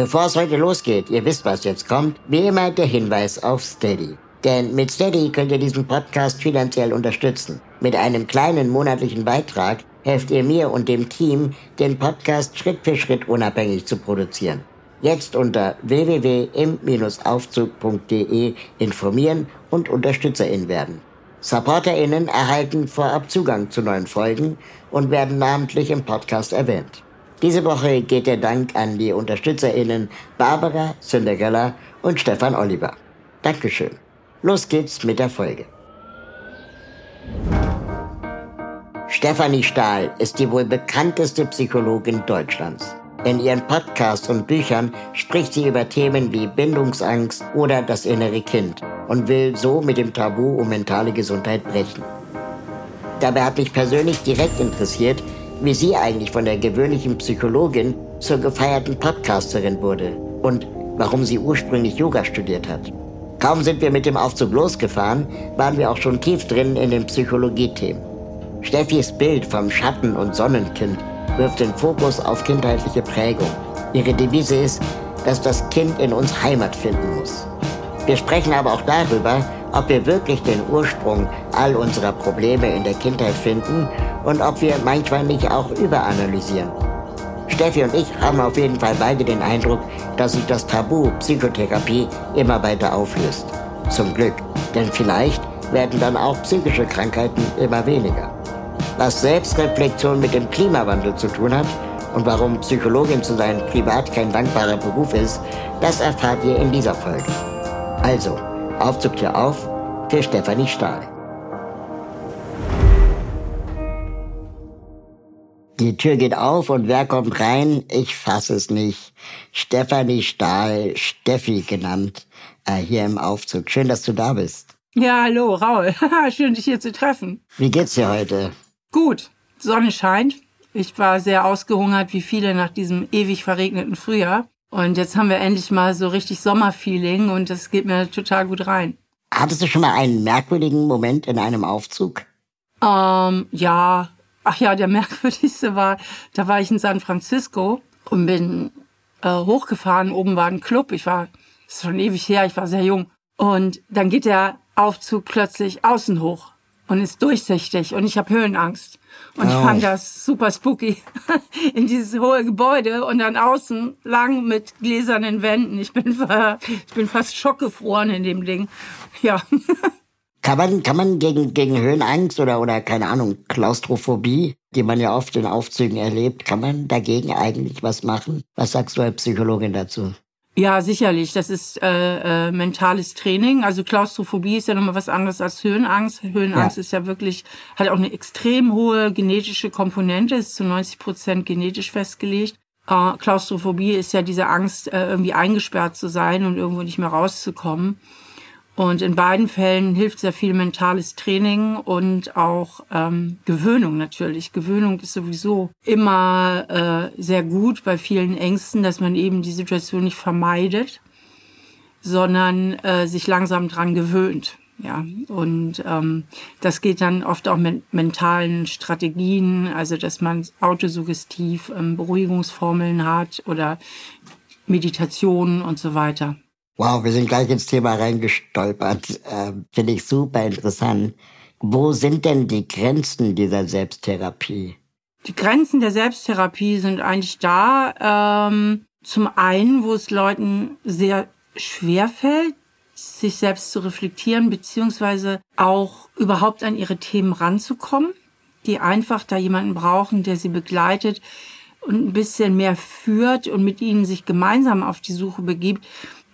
Bevor es heute losgeht, ihr wisst, was jetzt kommt, wie immer der Hinweis auf Steady. Denn mit Steady könnt ihr diesen Podcast finanziell unterstützen. Mit einem kleinen monatlichen Beitrag helft ihr mir und dem Team, den Podcast Schritt für Schritt unabhängig zu produzieren. Jetzt unter www.im-aufzug.de informieren und UnterstützerInnen werden. SupporterInnen erhalten vorab Zugang zu neuen Folgen und werden namentlich im Podcast erwähnt. Diese Woche geht der Dank an die UnterstützerInnen Barbara, Cinderella und Stefan Oliver. Dankeschön. Los geht's mit der Folge. Stefanie Stahl ist die wohl bekannteste Psychologin Deutschlands. In ihren Podcasts und Büchern spricht sie über Themen wie Bindungsangst oder das innere Kind und will so mit dem Tabu um mentale Gesundheit brechen. Dabei hat mich persönlich direkt interessiert, wie sie eigentlich von der gewöhnlichen Psychologin zur gefeierten Podcasterin wurde und warum sie ursprünglich Yoga studiert hat. Kaum sind wir mit dem Aufzug losgefahren, waren wir auch schon tief drin in den Psychologie-Themen. Steffis Bild vom Schatten- und Sonnenkind wirft den Fokus auf kindheitliche Prägung. Ihre Devise ist, dass das Kind in uns Heimat finden muss. Wir sprechen aber auch darüber, ob wir wirklich den Ursprung all unserer Probleme in der Kindheit finden und ob wir manchmal nicht auch überanalysieren. Steffi und ich haben auf jeden Fall beide den Eindruck, dass sich das Tabu Psychotherapie immer weiter auflöst. Zum Glück, denn vielleicht werden dann auch psychische Krankheiten immer weniger was Selbstreflexion mit dem Klimawandel zu tun hat und warum Psychologin zu sein privat kein dankbarer Beruf ist, das erfahrt ihr in dieser Folge. Also, Aufzug hier auf für Stefanie Stahl. Die Tür geht auf und wer kommt rein? Ich fasse es nicht. Stefanie Stahl, Steffi genannt, äh, hier im Aufzug. Schön, dass du da bist. Ja, hallo, Raul. Schön, dich hier zu treffen. Wie geht's dir heute? Gut, Sonne scheint. Ich war sehr ausgehungert, wie viele nach diesem ewig verregneten Frühjahr. Und jetzt haben wir endlich mal so richtig Sommerfeeling und das geht mir total gut rein. Hattest du schon mal einen merkwürdigen Moment in einem Aufzug? Ähm, ja. Ach ja, der merkwürdigste war, da war ich in San Francisco und bin äh, hochgefahren. Oben war ein Club. Ich war, das ist schon ewig her, ich war sehr jung. Und dann geht der Aufzug plötzlich außen hoch und ist durchsichtig und ich habe Höhenangst. Und oh. ich fand das super spooky in dieses hohe Gebäude und dann außen lang mit gläsernen Wänden. Ich bin, ich bin fast schockgefroren in dem Ding. Ja. Kann man, kann man gegen, gegen Höhenangst oder, oder keine Ahnung, Klaustrophobie, die man ja oft in Aufzügen erlebt, kann man dagegen eigentlich was machen? Was sagst du als Psychologin dazu? Ja, sicherlich. Das ist äh, äh, mentales Training. Also Klaustrophobie ist ja nochmal was anderes als Höhenangst. Höhenangst ja. ist ja wirklich, hat auch eine extrem hohe genetische Komponente, ist zu 90 Prozent genetisch festgelegt. Äh, Klaustrophobie ist ja diese Angst, äh, irgendwie eingesperrt zu sein und irgendwo nicht mehr rauszukommen. Und in beiden Fällen hilft sehr viel mentales Training und auch ähm, Gewöhnung natürlich. Gewöhnung ist sowieso immer äh, sehr gut bei vielen Ängsten, dass man eben die Situation nicht vermeidet, sondern äh, sich langsam dran gewöhnt. Ja, und ähm, das geht dann oft auch mit mentalen Strategien, also dass man autosuggestiv ähm, Beruhigungsformeln hat oder Meditationen und so weiter. Wow, wir sind gleich ins Thema reingestolpert. Äh, Finde ich super interessant. Wo sind denn die Grenzen dieser Selbsttherapie? Die Grenzen der Selbsttherapie sind eigentlich da. Ähm, zum einen, wo es Leuten sehr schwer fällt, sich selbst zu reflektieren, beziehungsweise auch überhaupt an ihre Themen ranzukommen, die einfach da jemanden brauchen, der sie begleitet und ein bisschen mehr führt und mit ihnen sich gemeinsam auf die Suche begibt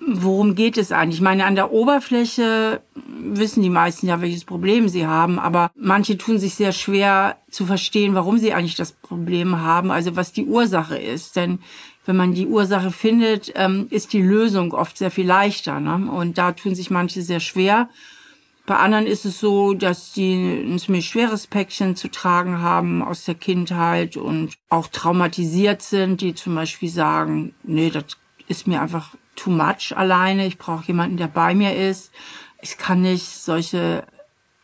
worum geht es eigentlich? Ich meine, an der Oberfläche wissen die meisten ja, welches Problem sie haben, aber manche tun sich sehr schwer zu verstehen, warum sie eigentlich das Problem haben, also was die Ursache ist. Denn wenn man die Ursache findet, ähm, ist die Lösung oft sehr viel leichter. Ne? Und da tun sich manche sehr schwer. Bei anderen ist es so, dass die ein ziemlich schweres Päckchen zu tragen haben aus der Kindheit und auch traumatisiert sind, die zum Beispiel sagen, nee, das ist mir einfach too much alleine. Ich brauche jemanden, der bei mir ist. Ich kann nicht solche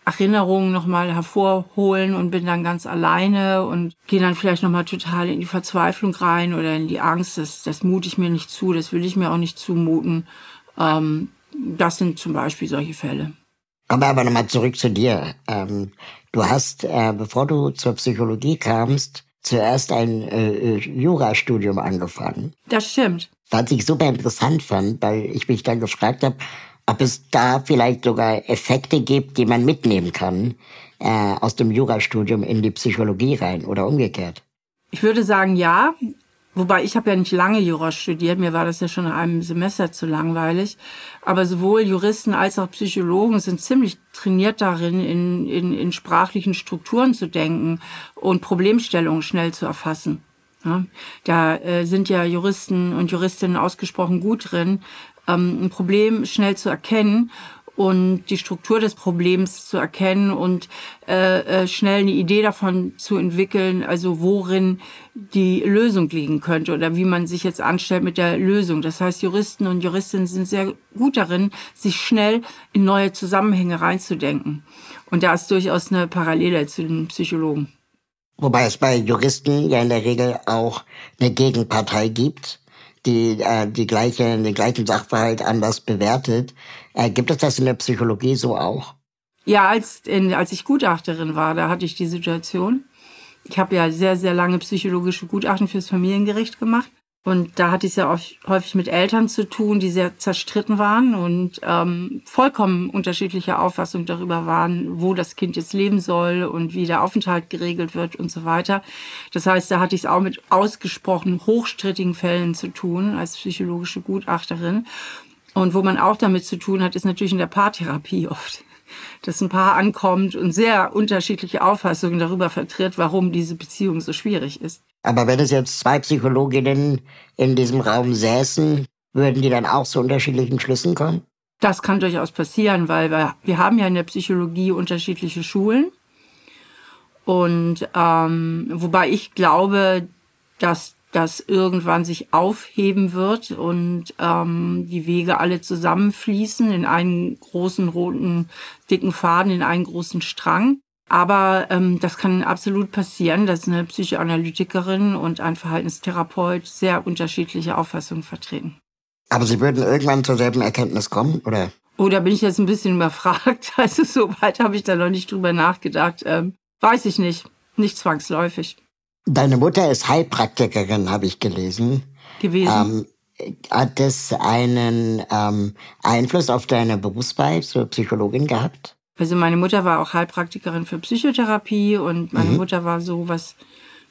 Erinnerungen nochmal hervorholen und bin dann ganz alleine und gehe dann vielleicht nochmal total in die Verzweiflung rein oder in die Angst. Das, das mute ich mir nicht zu, das will ich mir auch nicht zumuten. Ähm, das sind zum Beispiel solche Fälle. Kommen wir aber nochmal zurück zu dir. Ähm, du hast, äh, bevor du zur Psychologie kamst, zuerst ein äh, Jurastudium angefangen. Das stimmt. Was ich super interessant fand, weil ich mich dann gefragt habe, ob es da vielleicht sogar Effekte gibt, die man mitnehmen kann äh, aus dem Jurastudium in die Psychologie rein oder umgekehrt. Ich würde sagen, ja. Wobei ich habe ja nicht lange Jura studiert, mir war das ja schon nach einem Semester zu langweilig. Aber sowohl Juristen als auch Psychologen sind ziemlich trainiert darin, in, in, in sprachlichen Strukturen zu denken und Problemstellungen schnell zu erfassen. Ja, da äh, sind ja Juristen und Juristinnen ausgesprochen gut drin, ähm, ein Problem schnell zu erkennen und die Struktur des Problems zu erkennen und äh, äh, schnell eine Idee davon zu entwickeln, also worin die Lösung liegen könnte oder wie man sich jetzt anstellt mit der Lösung. Das heißt, Juristen und Juristinnen sind sehr gut darin, sich schnell in neue Zusammenhänge reinzudenken. Und da ist durchaus eine Parallele zu den Psychologen. Wobei es bei Juristen ja in der Regel auch eine Gegenpartei gibt, die äh, die gleiche, den gleichen Sachverhalt anders bewertet. Äh, gibt es das in der Psychologie so auch? Ja, als, in, als ich Gutachterin war, da hatte ich die Situation. Ich habe ja sehr, sehr lange psychologische Gutachten fürs Familiengericht gemacht. Und da hatte ich es ja häufig mit Eltern zu tun, die sehr zerstritten waren und ähm, vollkommen unterschiedliche Auffassungen darüber waren, wo das Kind jetzt leben soll und wie der Aufenthalt geregelt wird und so weiter. Das heißt, da hatte ich es auch mit ausgesprochen hochstrittigen Fällen zu tun als psychologische Gutachterin. Und wo man auch damit zu tun hat, ist natürlich in der Paartherapie oft dass ein Paar ankommt und sehr unterschiedliche Auffassungen darüber vertritt, warum diese Beziehung so schwierig ist. Aber wenn es jetzt zwei Psychologinnen in diesem Raum säßen, würden die dann auch zu unterschiedlichen Schlüssen kommen? Das kann durchaus passieren, weil wir, wir haben ja in der Psychologie unterschiedliche Schulen. Und ähm, wobei ich glaube, dass das irgendwann sich aufheben wird und ähm, die Wege alle zusammenfließen in einen großen roten, dicken Faden, in einen großen Strang. Aber ähm, das kann absolut passieren, dass eine Psychoanalytikerin und ein Verhaltenstherapeut sehr unterschiedliche Auffassungen vertreten. Aber Sie würden irgendwann zur selben Erkenntnis kommen, oder? Oh, da bin ich jetzt ein bisschen überfragt. Also so weit habe ich da noch nicht drüber nachgedacht. Ähm, weiß ich nicht. Nicht zwangsläufig. Deine Mutter ist Heilpraktikerin, habe ich gelesen. Gewesen. Ähm, hat das einen ähm, Einfluss auf deine Berufswahl zur Psychologin gehabt? Also meine Mutter war auch Heilpraktikerin für Psychotherapie und meine mhm. Mutter war so, was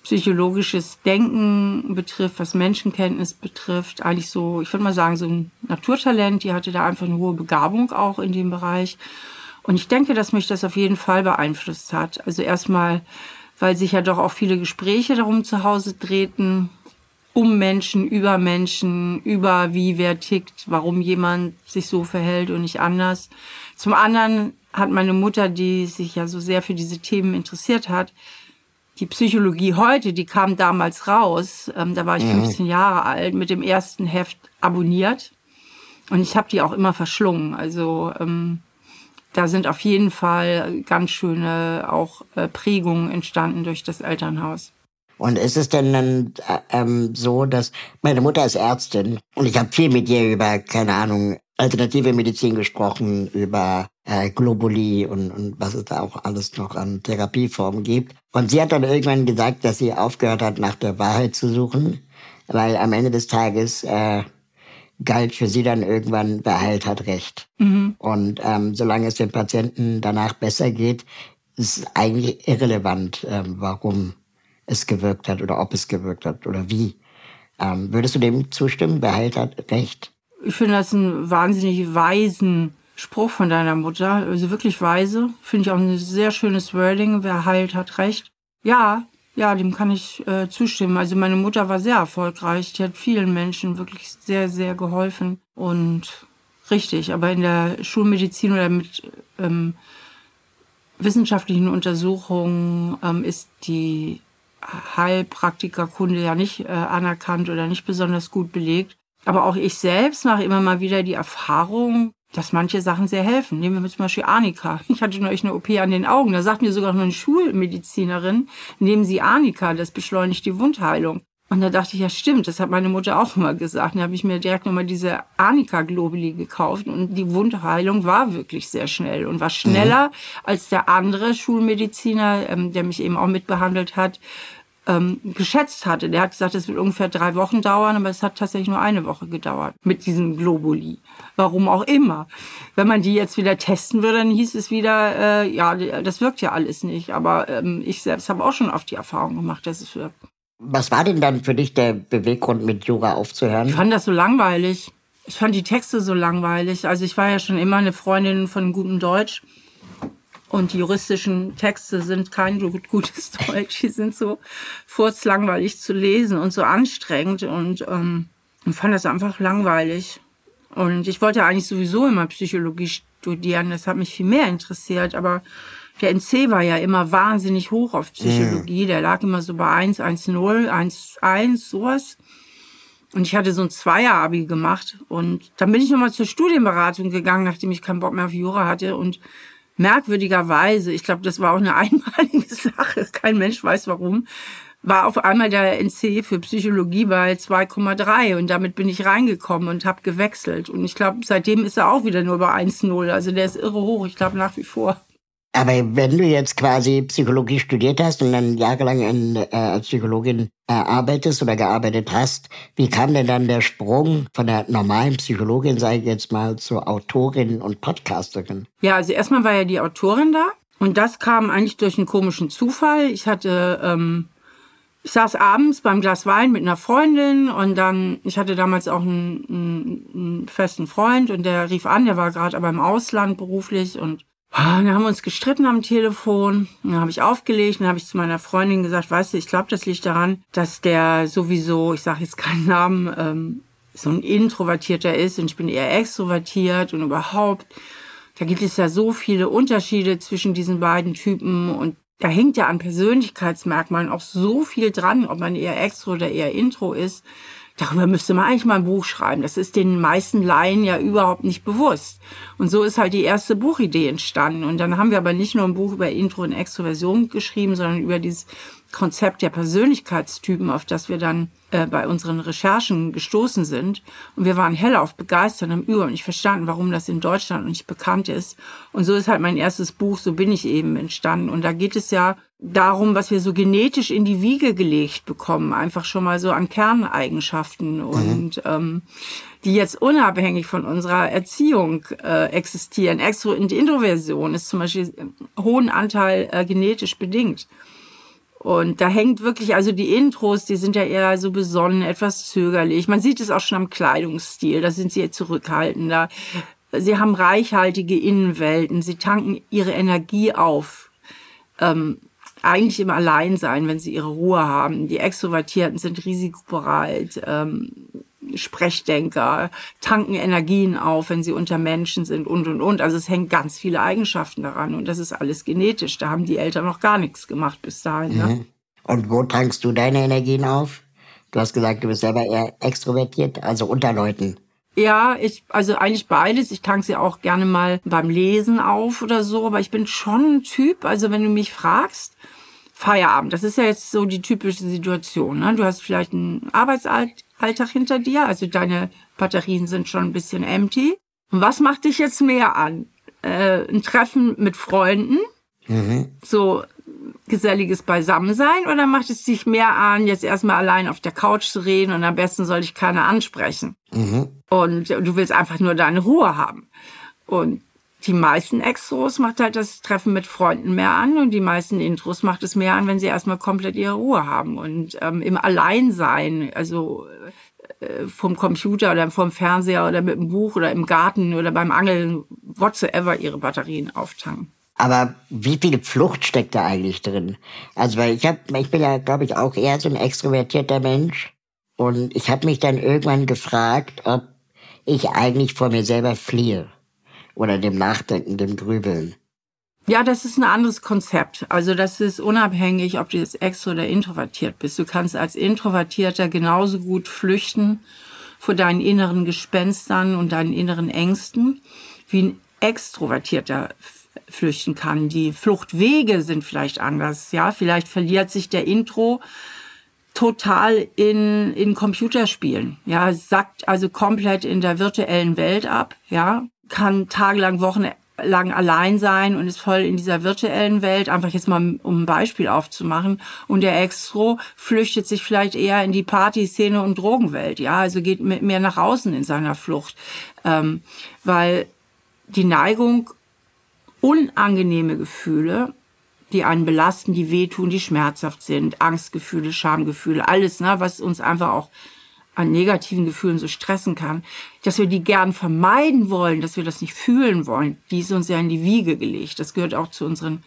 psychologisches Denken betrifft, was Menschenkenntnis betrifft, eigentlich so, ich würde mal sagen, so ein Naturtalent. Die hatte da einfach eine hohe Begabung auch in dem Bereich. Und ich denke, dass mich das auf jeden Fall beeinflusst hat. Also erstmal, weil sich ja doch auch viele Gespräche darum zu Hause drehten, um Menschen, über Menschen, über wie wer tickt, warum jemand sich so verhält und nicht anders. Zum anderen hat meine Mutter, die sich ja so sehr für diese Themen interessiert hat, die Psychologie heute, die kam damals raus, ähm, da war ich 15 mhm. Jahre alt, mit dem ersten Heft abonniert. Und ich habe die auch immer verschlungen. Also ähm, da sind auf jeden Fall ganz schöne auch äh, Prägungen entstanden durch das Elternhaus. Und ist es denn dann äh, ähm, so, dass meine Mutter ist Ärztin und ich habe viel mit ihr über, keine Ahnung, alternative Medizin gesprochen, über äh, Globuli und, und was es da auch alles noch an Therapieformen gibt. Und sie hat dann irgendwann gesagt, dass sie aufgehört hat, nach der Wahrheit zu suchen, weil am Ende des Tages äh, galt für sie dann irgendwann, wer heilt, hat Recht. Mhm. Und ähm, solange es den Patienten danach besser geht, ist eigentlich irrelevant, ähm, warum es gewirkt hat oder ob es gewirkt hat oder wie. Ähm, würdest du dem zustimmen? Wer heilt, hat Recht? Ich finde das einen wahnsinnig weisen Spruch von deiner Mutter. Also wirklich weise. Finde ich auch ein sehr schönes Wording. Wer heilt, hat recht. Ja, ja, dem kann ich äh, zustimmen. Also meine Mutter war sehr erfolgreich. Die hat vielen Menschen wirklich sehr, sehr geholfen. Und richtig, aber in der Schulmedizin oder mit ähm, wissenschaftlichen Untersuchungen ähm, ist die Heilpraktikerkunde ja nicht äh, anerkannt oder nicht besonders gut belegt. Aber auch ich selbst mache immer mal wieder die Erfahrung, dass manche Sachen sehr helfen. Nehmen wir zum Beispiel Arnika. Ich hatte neulich eine OP an den Augen. Da sagt mir sogar noch eine Schulmedizinerin, nehmen Sie Arnika, das beschleunigt die Wundheilung. Und da dachte ich, ja stimmt, das hat meine Mutter auch immer gesagt. Da habe ich mir direkt nochmal diese Arnika Globuli gekauft und die Wundheilung war wirklich sehr schnell und war schneller mhm. als der andere Schulmediziner, ähm, der mich eben auch mitbehandelt hat, ähm, geschätzt hatte. Der hat gesagt, es wird ungefähr drei Wochen dauern, aber es hat tatsächlich nur eine Woche gedauert mit diesem Globuli. Warum auch immer. Wenn man die jetzt wieder testen würde, dann hieß es wieder, äh, ja, das wirkt ja alles nicht. Aber ähm, ich selbst habe auch schon oft die Erfahrung gemacht, dass es wirkt. Was war denn dann für dich der Beweggrund, mit Yoga aufzuhören? Ich fand das so langweilig. Ich fand die Texte so langweilig. Also ich war ja schon immer eine Freundin von gutem Deutsch. Und die juristischen Texte sind kein gutes Deutsch. Die sind so furzlangweilig zu lesen und so anstrengend. Und ähm, ich fand das einfach langweilig. Und ich wollte eigentlich sowieso immer Psychologie studieren. Das hat mich viel mehr interessiert. Aber der NC war ja immer wahnsinnig hoch auf Psychologie. Mhm. Der lag immer so bei 1, 1, 0, 1, 1, sowas. Und ich hatte so ein Zweier-Abi gemacht. Und dann bin ich nochmal zur Studienberatung gegangen, nachdem ich keinen Bock mehr auf Jura hatte. Und merkwürdigerweise, ich glaube, das war auch eine einmalige Sache, kein Mensch weiß warum, war auf einmal der NC für Psychologie bei 2,3 und damit bin ich reingekommen und habe gewechselt. Und ich glaube, seitdem ist er auch wieder nur bei 1,0. Also der ist irre hoch, ich glaube nach wie vor. Aber wenn du jetzt quasi Psychologie studiert hast und dann jahrelang in, äh, als Psychologin äh, arbeitest oder gearbeitet hast, wie kam denn dann der Sprung von der normalen Psychologin, sage ich jetzt mal, zur Autorin und Podcasterin? Ja, also erstmal war ja die Autorin da und das kam eigentlich durch einen komischen Zufall. Ich hatte, ähm, ich saß abends beim Glas Wein mit einer Freundin und dann, ich hatte damals auch einen, einen, einen festen Freund und der rief an, der war gerade aber im Ausland beruflich und dann haben wir uns gestritten am Telefon. Dann habe ich aufgelegt. Dann habe ich zu meiner Freundin gesagt, weißt du, ich glaube, das liegt daran, dass der sowieso, ich sage jetzt keinen Namen, ähm, so ein Introvertierter ist und ich bin eher extrovertiert und überhaupt. Da gibt es ja so viele Unterschiede zwischen diesen beiden Typen und da hängt ja an Persönlichkeitsmerkmalen auch so viel dran, ob man eher extro oder eher intro ist. Darüber müsste man eigentlich mal ein Buch schreiben. Das ist den meisten Laien ja überhaupt nicht bewusst. Und so ist halt die erste Buchidee entstanden. Und dann haben wir aber nicht nur ein Buch über Intro und Extroversion geschrieben, sondern über dieses Konzept der Persönlichkeitstypen, auf das wir dann äh, bei unseren Recherchen gestoßen sind. Und wir waren hellauf begeistert und haben überhaupt nicht verstanden, warum das in Deutschland nicht bekannt ist. Und so ist halt mein erstes Buch, So bin ich eben entstanden. Und da geht es ja darum, was wir so genetisch in die Wiege gelegt bekommen, einfach schon mal so an Kerneigenschaften mhm. und ähm, die jetzt unabhängig von unserer Erziehung äh, existieren. Extro und Introversion ist zum Beispiel hohen Anteil äh, genetisch bedingt. Und da hängt wirklich, also die Intros, die sind ja eher so besonnen, etwas zögerlich. Man sieht es auch schon am Kleidungsstil, da sind sie zurückhaltender. Sie haben reichhaltige Innenwelten, sie tanken ihre Energie auf. Ähm, eigentlich im Alleinsein, wenn sie ihre Ruhe haben. Die Extrovertierten sind risikobereit, ähm, Sprechdenker, tanken Energien auf, wenn sie unter Menschen sind und, und, und. Also es hängt ganz viele Eigenschaften daran und das ist alles genetisch. Da haben die Eltern noch gar nichts gemacht bis dahin. Ne? Mhm. Und wo tankst du deine Energien auf? Du hast gesagt, du bist selber eher extrovertiert, also unter Leuten. Ja, ich, also eigentlich beides. Ich tank sie auch gerne mal beim Lesen auf oder so, aber ich bin schon ein Typ, also wenn du mich fragst, Feierabend, das ist ja jetzt so die typische Situation. Ne? Du hast vielleicht einen Arbeitsalltag hinter dir, also deine Batterien sind schon ein bisschen empty. Und was macht dich jetzt mehr an? Äh, ein Treffen mit Freunden, mhm. so geselliges Beisammensein oder macht es dich mehr an, jetzt erstmal allein auf der Couch zu reden und am besten soll ich keiner ansprechen? Mhm. Und du willst einfach nur deine Ruhe haben. Und die meisten Extros macht halt das Treffen mit Freunden mehr an und die meisten Intros macht es mehr an, wenn sie erstmal komplett ihre Ruhe haben. Und ähm, im Alleinsein, also äh, vom Computer oder vom Fernseher oder mit dem Buch oder im Garten oder beim Angeln whatsoever ihre Batterien auftanken. Aber wie viel Flucht steckt da eigentlich drin? Also weil ich hab, ich bin ja, glaube ich, auch eher so ein extrovertierter Mensch. Und ich habe mich dann irgendwann gefragt, ob ich eigentlich vor mir selber fliehe. Oder dem Nachdenken, dem Grübeln. Ja, das ist ein anderes Konzept. Also das ist unabhängig, ob du jetzt extro oder introvertiert bist. Du kannst als Introvertierter genauso gut flüchten vor deinen inneren Gespenstern und deinen inneren Ängsten, wie ein Extrovertierter flüchten kann. Die Fluchtwege sind vielleicht anders. Ja, vielleicht verliert sich der Intro total in, in Computerspielen. Ja, sackt also komplett in der virtuellen Welt ab. Ja, kann tagelang, wochenlang allein sein und ist voll in dieser virtuellen Welt. Einfach jetzt mal, um ein Beispiel aufzumachen. Und der Extro flüchtet sich vielleicht eher in die Partyszene und Drogenwelt. Ja, also geht mehr nach außen in seiner Flucht. Ähm, weil die Neigung unangenehme Gefühle, die einen belasten, die wehtun, die schmerzhaft sind, Angstgefühle, Schamgefühle, alles, ne, was uns einfach auch an negativen Gefühlen so stressen kann, dass wir die gern vermeiden wollen, dass wir das nicht fühlen wollen, die ist uns ja in die Wiege gelegt. Das gehört auch zu unseren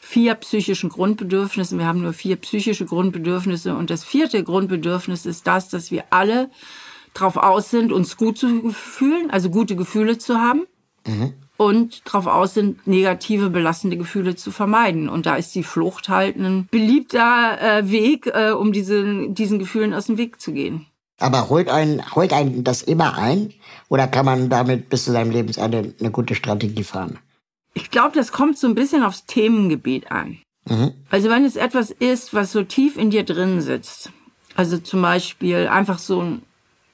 vier psychischen Grundbedürfnissen. Wir haben nur vier psychische Grundbedürfnisse und das vierte Grundbedürfnis ist das, dass wir alle drauf aus sind, uns gut zu fühlen, also gute Gefühle zu haben. Mhm und darauf aus sind, negative, belastende Gefühle zu vermeiden. Und da ist die Flucht halt ein beliebter äh, Weg, äh, um diese, diesen Gefühlen aus dem Weg zu gehen. Aber holt einen, holt einen das immer ein? Oder kann man damit bis zu seinem Lebensende eine gute Strategie fahren? Ich glaube, das kommt so ein bisschen aufs Themengebiet an. Mhm. Also wenn es etwas ist, was so tief in dir drin sitzt, also zum Beispiel einfach so ein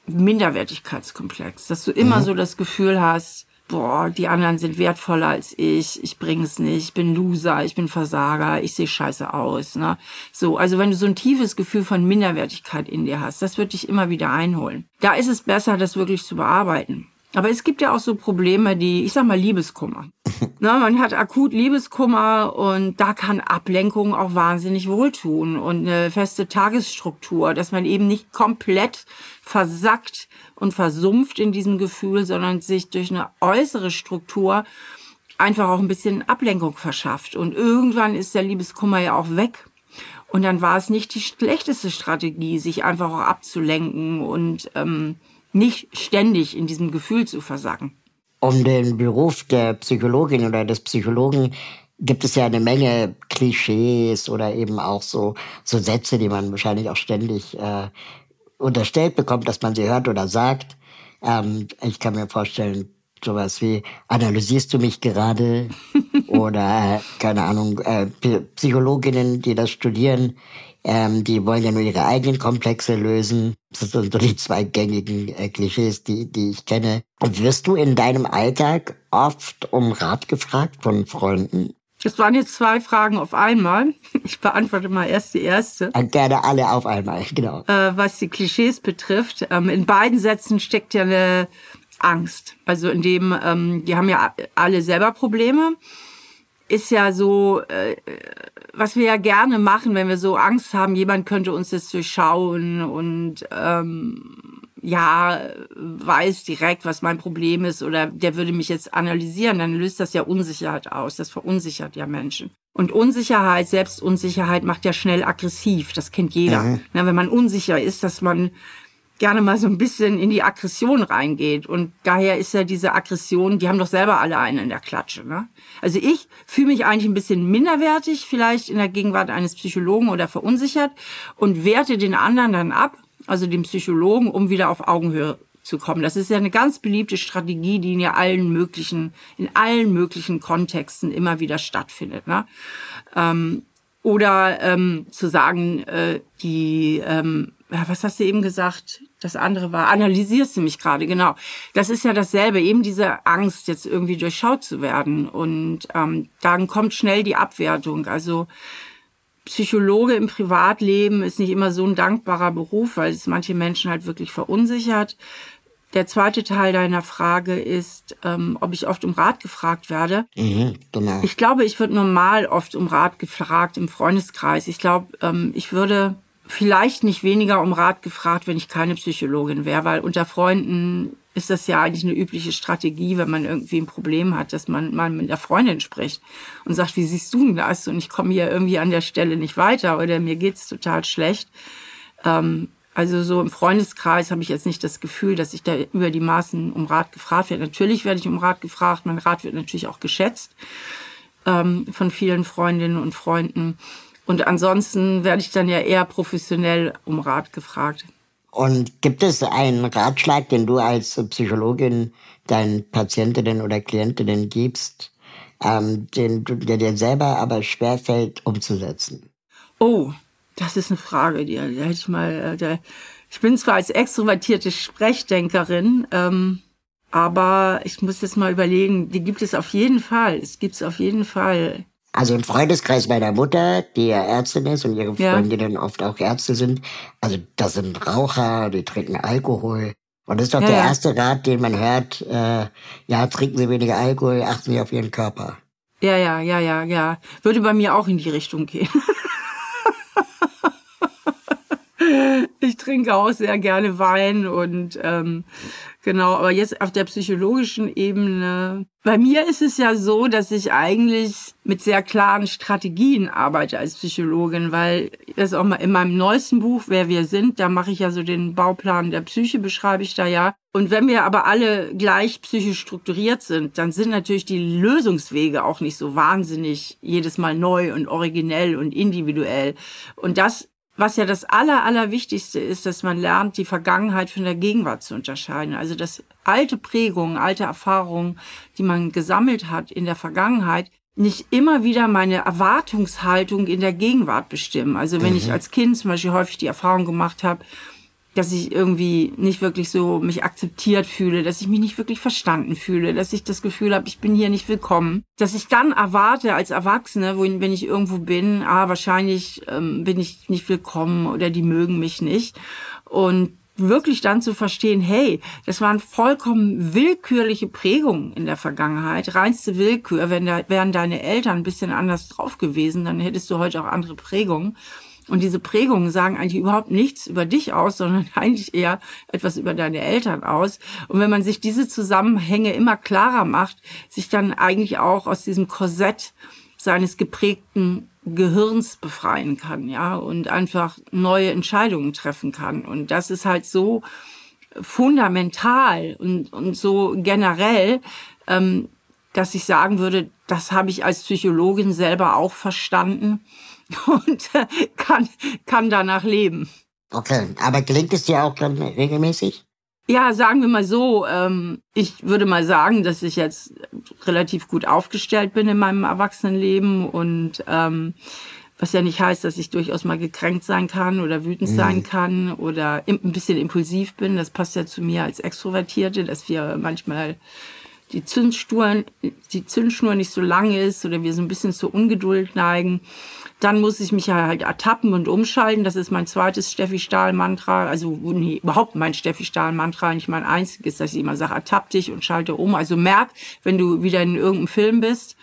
Minderwertigkeitskomplex, dass du immer mhm. so das Gefühl hast, boah, die anderen sind wertvoller als ich, ich bring's nicht, ich bin Loser, ich bin Versager, ich sehe scheiße aus. Ne? So, also wenn du so ein tiefes Gefühl von Minderwertigkeit in dir hast, das wird dich immer wieder einholen. Da ist es besser, das wirklich zu bearbeiten. Aber es gibt ja auch so Probleme, die, ich sag mal, Liebeskummer. Na, man hat akut Liebeskummer und da kann Ablenkung auch wahnsinnig wohltun und eine feste Tagesstruktur, dass man eben nicht komplett versackt und versumpft in diesem Gefühl, sondern sich durch eine äußere Struktur einfach auch ein bisschen Ablenkung verschafft. Und irgendwann ist der Liebeskummer ja auch weg. Und dann war es nicht die schlechteste Strategie, sich einfach auch abzulenken und ähm, nicht ständig in diesem Gefühl zu versacken. Um den Beruf der Psychologin oder des Psychologen gibt es ja eine Menge Klischees oder eben auch so, so Sätze, die man wahrscheinlich auch ständig äh, unterstellt bekommt, dass man sie hört oder sagt. Ähm, ich kann mir vorstellen, sowas wie, analysierst du mich gerade? oder, äh, keine Ahnung, äh, Psychologinnen, die das studieren, ähm, die wollen ja nur ihre eigenen Komplexe lösen. Das sind so die zwei gängigen äh, Klischees, die, die ich kenne. Und wirst du in deinem Alltag oft um Rat gefragt von Freunden? Das waren jetzt zwei Fragen auf einmal. Ich beantworte mal erst die erste. Und gerne alle auf einmal, genau. Äh, was die Klischees betrifft, ähm, in beiden Sätzen steckt ja eine Angst. Also in dem, ähm, die haben ja alle selber Probleme. Ist ja so, äh, was wir ja gerne machen, wenn wir so Angst haben, jemand könnte uns das durchschauen und ähm, ja, weiß direkt, was mein Problem ist oder der würde mich jetzt analysieren, dann löst das ja Unsicherheit aus. Das verunsichert ja Menschen. Und Unsicherheit, Selbstunsicherheit macht ja schnell aggressiv. Das kennt jeder. Mhm. Na, wenn man unsicher ist, dass man gerne mal so ein bisschen in die Aggression reingeht. Und daher ist ja diese Aggression, die haben doch selber alle einen in der Klatsche. Ne? Also ich fühle mich eigentlich ein bisschen minderwertig, vielleicht in der Gegenwart eines Psychologen oder verunsichert und werte den anderen dann ab also dem Psychologen, um wieder auf Augenhöhe zu kommen. Das ist ja eine ganz beliebte Strategie, die in ja allen möglichen, in allen möglichen Kontexten immer wieder stattfindet. Ne? Ähm, oder ähm, zu sagen, äh, die, ähm, was hast du eben gesagt? Das andere war, analysierst du mich gerade, genau. Das ist ja dasselbe, eben diese Angst, jetzt irgendwie durchschaut zu werden. Und ähm, dann kommt schnell die Abwertung. Also Psychologe im Privatleben ist nicht immer so ein dankbarer Beruf, weil es manche Menschen halt wirklich verunsichert. Der zweite Teil deiner Frage ist, ähm, ob ich oft um Rat gefragt werde. Mhm, genau. Ich glaube, ich würde normal oft um Rat gefragt im Freundeskreis. Ich glaube, ähm, ich würde vielleicht nicht weniger um Rat gefragt, wenn ich keine Psychologin wäre, weil unter Freunden ist das ja eigentlich eine übliche Strategie, wenn man irgendwie ein Problem hat, dass man mal mit der Freundin spricht und sagt, wie siehst du denn das? Und ich komme hier irgendwie an der Stelle nicht weiter oder mir geht's total schlecht. Ähm, also so im Freundeskreis habe ich jetzt nicht das Gefühl, dass ich da über die Maßen um Rat gefragt werde. Natürlich werde ich um Rat gefragt. Mein Rat wird natürlich auch geschätzt ähm, von vielen Freundinnen und Freunden. Und ansonsten werde ich dann ja eher professionell um Rat gefragt. Und gibt es einen Ratschlag, den du als Psychologin deinen Patientinnen oder Klientinnen gibst, ähm, den, der dir selber aber schwerfällt umzusetzen? Oh, das ist eine Frage, die, die hätte ich mal. Äh, der, ich bin zwar als extrovertierte Sprechdenkerin, ähm, aber ich muss jetzt mal überlegen, die gibt es auf jeden Fall. Es gibt es auf jeden Fall. Also im Freundeskreis meiner Mutter, die ja Ärztin ist und ihre Freundinnen ja. oft auch Ärzte sind, also das sind Raucher, die trinken Alkohol. Und das ist doch ja, der ja. erste Rat, den man hört, äh, ja, trinken Sie weniger Alkohol, achten Sie auf Ihren Körper. Ja, ja, ja, ja, ja. Würde bei mir auch in die Richtung gehen. ich trinke auch sehr gerne Wein und ähm, genau, aber jetzt auf der psychologischen Ebene. Bei mir ist es ja so, dass ich eigentlich mit sehr klaren Strategien arbeite als Psychologin, weil das auch mal in meinem neuesten Buch, Wer wir sind, da mache ich ja so den Bauplan der Psyche, beschreibe ich da ja. Und wenn wir aber alle gleich psychisch strukturiert sind, dann sind natürlich die Lösungswege auch nicht so wahnsinnig jedes Mal neu und originell und individuell. Und das was ja das Aller, Allerwichtigste ist, dass man lernt, die Vergangenheit von der Gegenwart zu unterscheiden. Also dass alte Prägungen, alte Erfahrungen, die man gesammelt hat in der Vergangenheit, nicht immer wieder meine Erwartungshaltung in der Gegenwart bestimmen. Also wenn mhm. ich als Kind zum Beispiel häufig die Erfahrung gemacht habe, dass ich irgendwie nicht wirklich so mich akzeptiert fühle, dass ich mich nicht wirklich verstanden fühle, dass ich das Gefühl habe, ich bin hier nicht willkommen, dass ich dann erwarte als Erwachsene, wenn ich irgendwo bin, ah, wahrscheinlich ähm, bin ich nicht willkommen oder die mögen mich nicht. Und wirklich dann zu verstehen, hey, das waren vollkommen willkürliche Prägungen in der Vergangenheit, reinste Willkür, wenn da, wären deine Eltern ein bisschen anders drauf gewesen, dann hättest du heute auch andere Prägungen. Und diese Prägungen sagen eigentlich überhaupt nichts über dich aus, sondern eigentlich eher etwas über deine Eltern aus. Und wenn man sich diese Zusammenhänge immer klarer macht, sich dann eigentlich auch aus diesem Korsett seines geprägten Gehirns befreien kann, ja, und einfach neue Entscheidungen treffen kann. Und das ist halt so fundamental und, und so generell, ähm, dass ich sagen würde, das habe ich als Psychologin selber auch verstanden und äh, kann, kann danach leben. Okay, aber gelingt es dir auch dann regelmäßig? Ja, sagen wir mal so, ähm, ich würde mal sagen, dass ich jetzt relativ gut aufgestellt bin in meinem Erwachsenenleben und ähm, was ja nicht heißt, dass ich durchaus mal gekränkt sein kann oder wütend mhm. sein kann oder ein bisschen impulsiv bin. Das passt ja zu mir als Extrovertierte, dass wir manchmal die Zündschnur, die Zündschnur nicht so lang ist oder wir so ein bisschen zur Ungeduld neigen. Dann muss ich mich halt ertappen und umschalten. Das ist mein zweites Steffi Stahl-Mantra. Also nee, überhaupt mein Steffi Stahl-Mantra, nicht mein einziges, dass ich immer sage, ertapp dich und schalte um. Also merk, wenn du wieder in irgendeinem Film bist.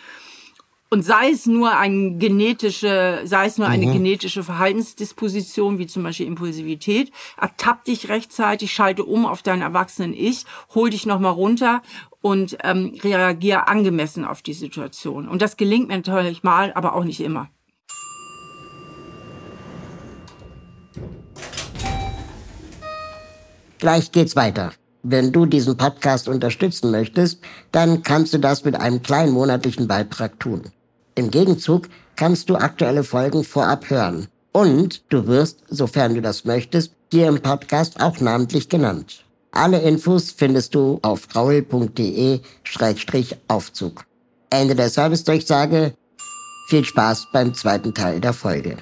Und sei es nur ein genetische, sei es nur eine mhm. genetische Verhaltensdisposition, wie zum Beispiel Impulsivität, ertapp dich rechtzeitig, schalte um auf deinen erwachsenen Ich, hol dich nochmal runter und ähm, reagiere angemessen auf die Situation. Und das gelingt mir natürlich mal, aber auch nicht immer. Gleich geht's weiter. Wenn du diesen Podcast unterstützen möchtest, dann kannst du das mit einem kleinen monatlichen Beitrag tun. Im Gegenzug kannst du aktuelle Folgen vorab hören. Und du wirst, sofern du das möchtest, hier im Podcast auch namentlich genannt. Alle Infos findest du auf raul.de-aufzug. Ende der Servicedurchsage. Viel Spaß beim zweiten Teil der Folge.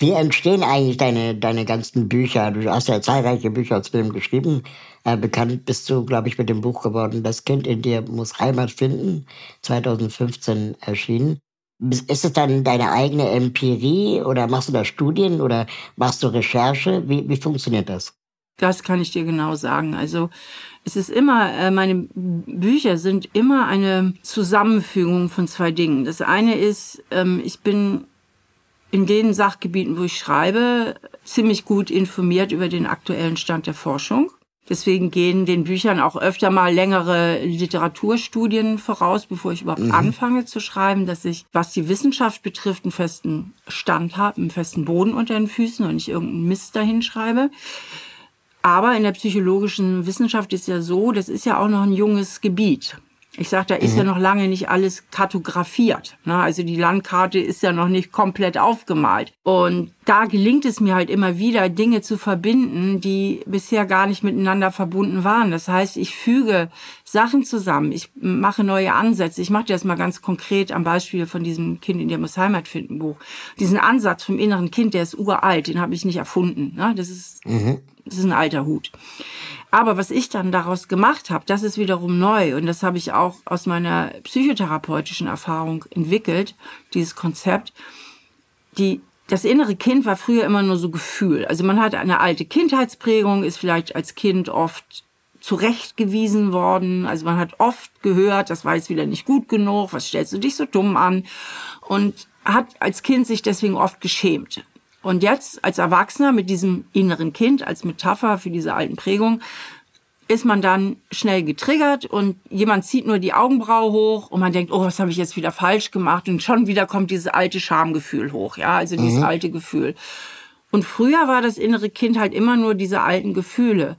Wie entstehen eigentlich deine, deine ganzen Bücher? Du hast ja zahlreiche Bücher zu dem geschrieben. Äh, bekannt bist du, glaube ich, mit dem Buch geworden. Das Kind in dir muss Heimat finden. 2015 erschienen. Ist es dann deine eigene Empirie oder machst du da Studien oder machst du Recherche? Wie, wie funktioniert das? Das kann ich dir genau sagen. Also es ist immer, äh, meine Bücher sind immer eine Zusammenfügung von zwei Dingen. Das eine ist, ähm, ich bin in den Sachgebieten, wo ich schreibe, ziemlich gut informiert über den aktuellen Stand der Forschung. Deswegen gehen den Büchern auch öfter mal längere Literaturstudien voraus, bevor ich überhaupt mhm. anfange zu schreiben, dass ich, was die Wissenschaft betrifft, einen festen Stand habe, einen festen Boden unter den Füßen und nicht irgendeinen Mist dahin schreibe. Aber in der psychologischen Wissenschaft ist ja so, das ist ja auch noch ein junges Gebiet. Ich sage, da ist mhm. ja noch lange nicht alles kartografiert. Ne? Also die Landkarte ist ja noch nicht komplett aufgemalt. Und da gelingt es mir halt immer wieder, Dinge zu verbinden, die bisher gar nicht miteinander verbunden waren. Das heißt, ich füge Sachen zusammen, ich mache neue Ansätze. Ich mache das mal ganz konkret am Beispiel von diesem Kind in der muss Heimat finden Buch. Diesen Ansatz vom inneren Kind, der ist uralt, den habe ich nicht erfunden. Ne? Das ist, mhm. Das ist ein alter Hut. Aber was ich dann daraus gemacht habe, das ist wiederum neu und das habe ich auch aus meiner psychotherapeutischen Erfahrung entwickelt, dieses Konzept. Die, das innere Kind war früher immer nur so Gefühl. Also man hat eine alte Kindheitsprägung, ist vielleicht als Kind oft zurechtgewiesen worden. Also man hat oft gehört, das war jetzt wieder nicht gut genug, was stellst du dich so dumm an? Und hat als Kind sich deswegen oft geschämt. Und jetzt als Erwachsener mit diesem inneren Kind als Metapher für diese alten Prägungen ist man dann schnell getriggert und jemand zieht nur die Augenbraue hoch und man denkt, oh, was habe ich jetzt wieder falsch gemacht? Und schon wieder kommt dieses alte Schamgefühl hoch, ja, also dieses mhm. alte Gefühl. Und früher war das innere Kind halt immer nur diese alten Gefühle.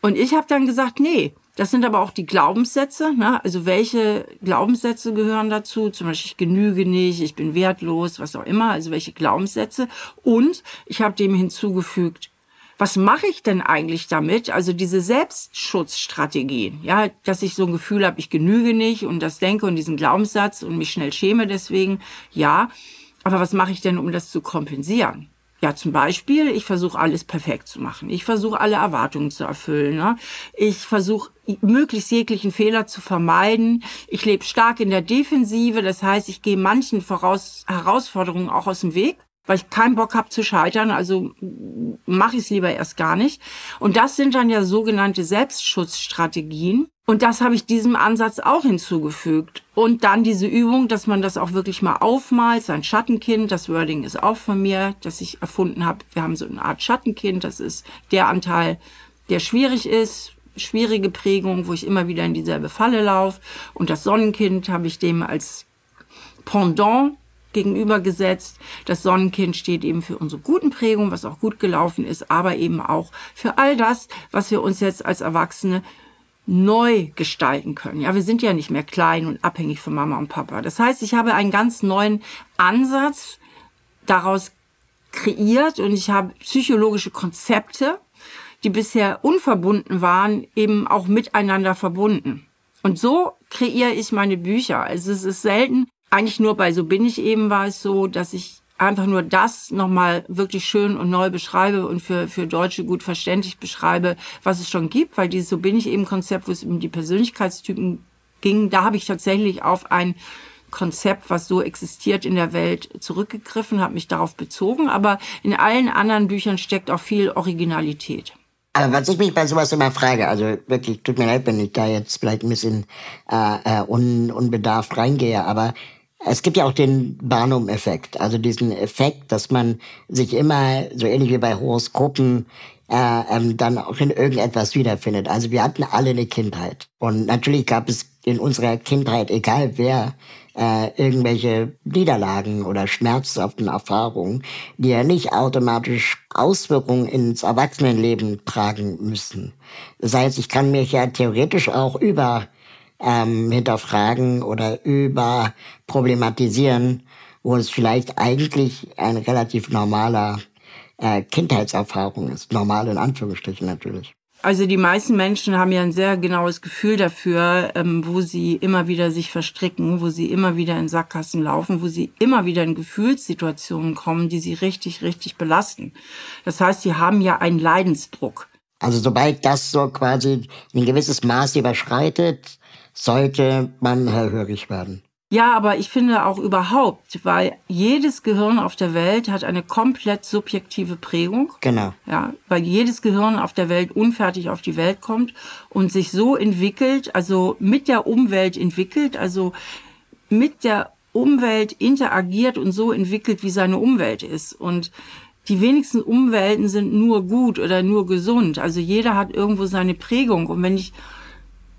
Und ich habe dann gesagt, nee, das sind aber auch die Glaubenssätze. Ne? Also welche Glaubenssätze gehören dazu? Zum Beispiel, ich genüge nicht, ich bin wertlos, was auch immer. Also welche Glaubenssätze? Und ich habe dem hinzugefügt, was mache ich denn eigentlich damit? Also diese Selbstschutzstrategien, ja, dass ich so ein Gefühl habe, ich genüge nicht und das denke und diesen Glaubenssatz und mich schnell schäme deswegen, ja. Aber was mache ich denn, um das zu kompensieren? Ja, zum Beispiel, ich versuche alles perfekt zu machen. Ich versuche alle Erwartungen zu erfüllen. Ne? Ich versuche möglichst jeglichen Fehler zu vermeiden. Ich lebe stark in der Defensive, das heißt, ich gehe manchen Voraus Herausforderungen auch aus dem Weg weil ich keinen Bock habe zu scheitern, also mache ich es lieber erst gar nicht. Und das sind dann ja sogenannte Selbstschutzstrategien. Und das habe ich diesem Ansatz auch hinzugefügt. Und dann diese Übung, dass man das auch wirklich mal aufmalt, sein Schattenkind, das Wording ist auch von mir, das ich erfunden habe. Wir haben so eine Art Schattenkind, das ist der Anteil, der schwierig ist, schwierige Prägung, wo ich immer wieder in dieselbe Falle laufe. Und das Sonnenkind habe ich dem als Pendant gegenübergesetzt. Das Sonnenkind steht eben für unsere guten Prägungen, was auch gut gelaufen ist, aber eben auch für all das, was wir uns jetzt als Erwachsene neu gestalten können. Ja, wir sind ja nicht mehr klein und abhängig von Mama und Papa. Das heißt, ich habe einen ganz neuen Ansatz daraus kreiert und ich habe psychologische Konzepte, die bisher unverbunden waren, eben auch miteinander verbunden. Und so kreiere ich meine Bücher. Also es ist selten, eigentlich nur bei So bin ich eben war es so, dass ich einfach nur das nochmal wirklich schön und neu beschreibe und für, für Deutsche gut verständlich beschreibe, was es schon gibt, weil dieses So bin ich eben Konzept, wo es um die Persönlichkeitstypen ging, da habe ich tatsächlich auf ein Konzept, was so existiert in der Welt, zurückgegriffen, habe mich darauf bezogen, aber in allen anderen Büchern steckt auch viel Originalität. Aber was ich mich bei sowas immer frage, also wirklich, tut mir leid, wenn ich da jetzt vielleicht ein bisschen äh, äh un, unbedarft reingehe, aber es gibt ja auch den Barnum-Effekt, also diesen Effekt, dass man sich immer, so ähnlich wie bei Horoskopen, äh, ähm, dann auch in irgendetwas wiederfindet. Also wir hatten alle eine Kindheit. Und natürlich gab es in unserer Kindheit, egal wer, äh, irgendwelche Niederlagen oder schmerzhaften Erfahrungen, die ja nicht automatisch Auswirkungen ins Erwachsenenleben tragen müssen. Das heißt, ich kann mich ja theoretisch auch über ähm, hinterfragen oder über problematisieren, wo es vielleicht eigentlich ein relativ normaler äh, Kindheitserfahrung ist. Normal in Anführungsstrichen natürlich. Also die meisten Menschen haben ja ein sehr genaues Gefühl dafür, ähm, wo sie immer wieder sich verstricken, wo sie immer wieder in Sackgassen laufen, wo sie immer wieder in Gefühlssituationen kommen, die sie richtig, richtig belasten. Das heißt, sie haben ja einen Leidensdruck. Also sobald das so quasi ein gewisses Maß überschreitet, sollte man hellhörig werden. Ja, aber ich finde auch überhaupt, weil jedes Gehirn auf der Welt hat eine komplett subjektive Prägung. Genau. Ja, weil jedes Gehirn auf der Welt unfertig auf die Welt kommt und sich so entwickelt, also mit der Umwelt entwickelt, also mit der Umwelt interagiert und so entwickelt, wie seine Umwelt ist. Und die wenigsten Umwelten sind nur gut oder nur gesund. Also jeder hat irgendwo seine Prägung. Und wenn ich,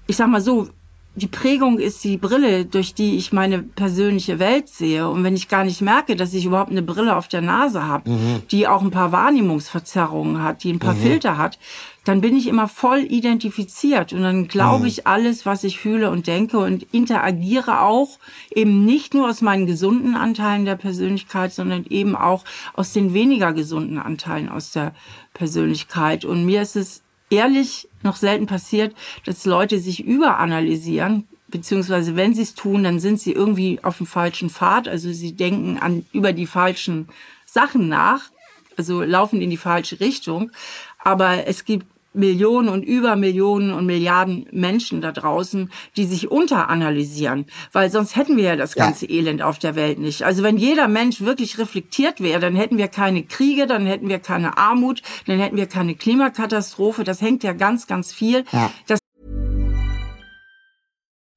ich sag mal so, die Prägung ist die Brille, durch die ich meine persönliche Welt sehe. Und wenn ich gar nicht merke, dass ich überhaupt eine Brille auf der Nase habe, mhm. die auch ein paar Wahrnehmungsverzerrungen hat, die ein paar mhm. Filter hat, dann bin ich immer voll identifiziert und dann glaube mhm. ich alles, was ich fühle und denke und interagiere auch eben nicht nur aus meinen gesunden Anteilen der Persönlichkeit, sondern eben auch aus den weniger gesunden Anteilen aus der Persönlichkeit. Und mir ist es ehrlich noch selten passiert, dass Leute sich überanalysieren, beziehungsweise wenn sie es tun, dann sind sie irgendwie auf dem falschen Pfad, also sie denken an über die falschen Sachen nach, also laufen in die falsche Richtung. Aber es gibt Millionen und über Millionen und Milliarden Menschen da draußen, die sich unteranalysieren, weil sonst hätten wir ja das ganze ja. Elend auf der Welt nicht. Also wenn jeder Mensch wirklich reflektiert wäre, dann hätten wir keine Kriege, dann hätten wir keine Armut, dann hätten wir keine Klimakatastrophe. Das hängt ja ganz, ganz viel. Ja.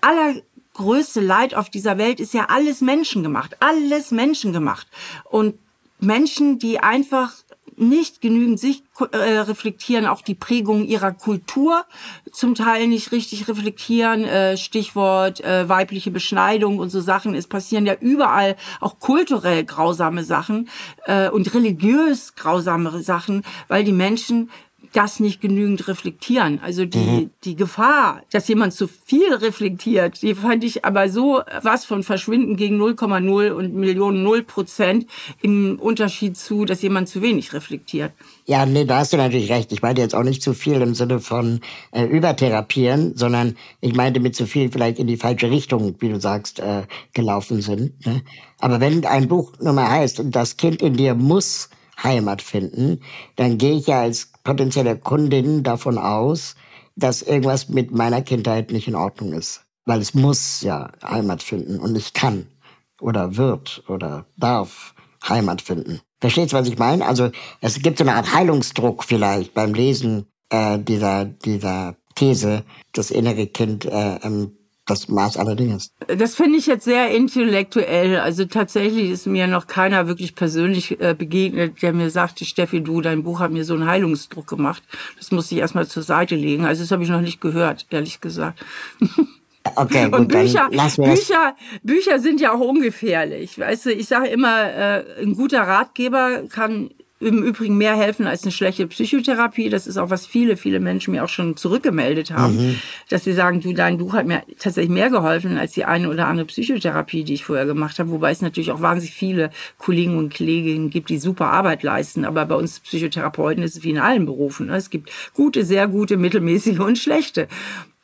Allergrößte Leid auf dieser Welt ist ja alles menschengemacht. Alles menschengemacht. Und Menschen, die einfach nicht genügend sich äh, reflektieren, auch die Prägung ihrer Kultur zum Teil nicht richtig reflektieren. Äh, Stichwort äh, weibliche Beschneidung und so Sachen. Es passieren ja überall auch kulturell grausame Sachen und religiös grausame Sachen, weil die Menschen das nicht genügend reflektieren. Also die, mhm. die Gefahr, dass jemand zu viel reflektiert, die fand ich aber so was von verschwinden gegen 0,0 und Millionen 0 Prozent im Unterschied zu, dass jemand zu wenig reflektiert. Ja, nee, da hast du natürlich recht. Ich meinte jetzt auch nicht zu viel im Sinne von äh, übertherapieren, sondern ich meinte mit zu viel vielleicht in die falsche Richtung, wie du sagst, äh, gelaufen sind. Ne? Aber wenn ein Buch nur mal heißt, das Kind in dir muss Heimat finden, dann gehe ich ja als potenzielle Kundin davon aus, dass irgendwas mit meiner Kindheit nicht in Ordnung ist. Weil es muss ja Heimat finden und ich kann oder wird oder darf Heimat finden. Verstehst du, was ich meine? Also es gibt so eine Art Heilungsdruck vielleicht beim Lesen äh, dieser, dieser These, das innere Kind äh, das Maß aller Dinge ist. Das finde ich jetzt sehr intellektuell. Also tatsächlich ist mir noch keiner wirklich persönlich äh, begegnet, der mir sagte, Steffi, du, dein Buch hat mir so einen Heilungsdruck gemacht. Das musste ich erstmal zur Seite legen. Also das habe ich noch nicht gehört, ehrlich gesagt. Okay, gut, und Bücher, Bücher, Bücher sind ja auch ungefährlich. Weißt du, ich sage immer, äh, ein guter Ratgeber kann im Übrigen mehr helfen als eine schlechte Psychotherapie. Das ist auch, was viele, viele Menschen mir auch schon zurückgemeldet haben, mhm. dass sie sagen, du, dein Buch hat mir tatsächlich mehr geholfen als die eine oder andere Psychotherapie, die ich vorher gemacht habe. Wobei es natürlich auch wahnsinnig viele Kollegen und Kolleginnen gibt, die super Arbeit leisten. Aber bei uns Psychotherapeuten ist es wie in allen Berufen. Ne? Es gibt gute, sehr gute, mittelmäßige und schlechte.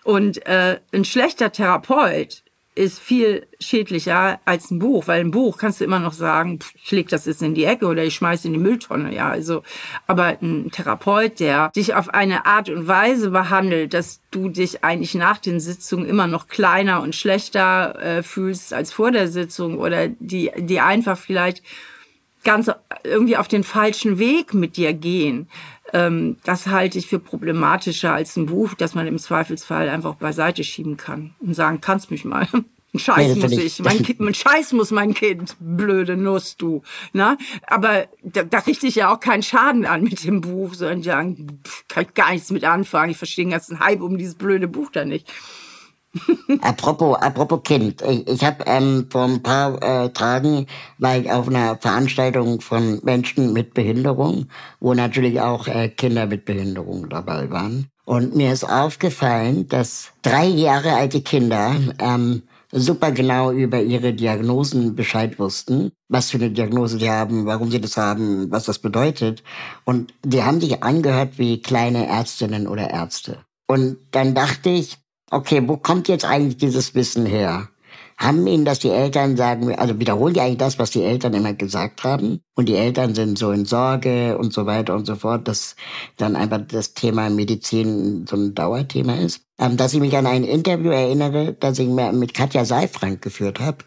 Und äh, ein schlechter Therapeut ist viel schädlicher als ein Buch, weil ein Buch kannst du immer noch sagen, ich leg das jetzt in die Ecke oder ich schmeiß in die Mülltonne, ja, also, aber ein Therapeut, der dich auf eine Art und Weise behandelt, dass du dich eigentlich nach den Sitzungen immer noch kleiner und schlechter äh, fühlst als vor der Sitzung oder die, die einfach vielleicht ganz irgendwie auf den falschen Weg mit dir gehen, ähm, das halte ich für problematischer als ein Buch, das man im Zweifelsfall einfach beiseite schieben kann und sagen, kannst mich mal. Ein Scheiß nee, muss ich, mein Kind, ein Scheiß muss mein Kind, blöde Nuss, du. Na? Aber da, da richte ich ja auch keinen Schaden an mit dem Buch, sondern ja, kann ich gar nichts mit anfangen. Ich verstehe den ganzen Hype um dieses blöde Buch da nicht. Apropos, apropos Kind. Ich, ich habe ähm, vor ein paar äh, Tagen war ich auf einer Veranstaltung von Menschen mit Behinderung, wo natürlich auch äh, Kinder mit Behinderung dabei waren. Und mir ist aufgefallen, dass drei Jahre alte Kinder ähm, super genau über ihre Diagnosen Bescheid wussten, was für eine Diagnose sie haben, warum sie das haben, was das bedeutet. Und die haben sich angehört wie kleine Ärztinnen oder Ärzte. Und dann dachte ich, okay, wo kommt jetzt eigentlich dieses Wissen her? haben ihnen das die Eltern sagen, also wiederholen die eigentlich das, was die Eltern immer gesagt haben. Und die Eltern sind so in Sorge und so weiter und so fort, dass dann einfach das Thema Medizin so ein Dauerthema ist. Ähm, dass ich mich an ein Interview erinnere, das ich mit Katja Seifrank geführt habe,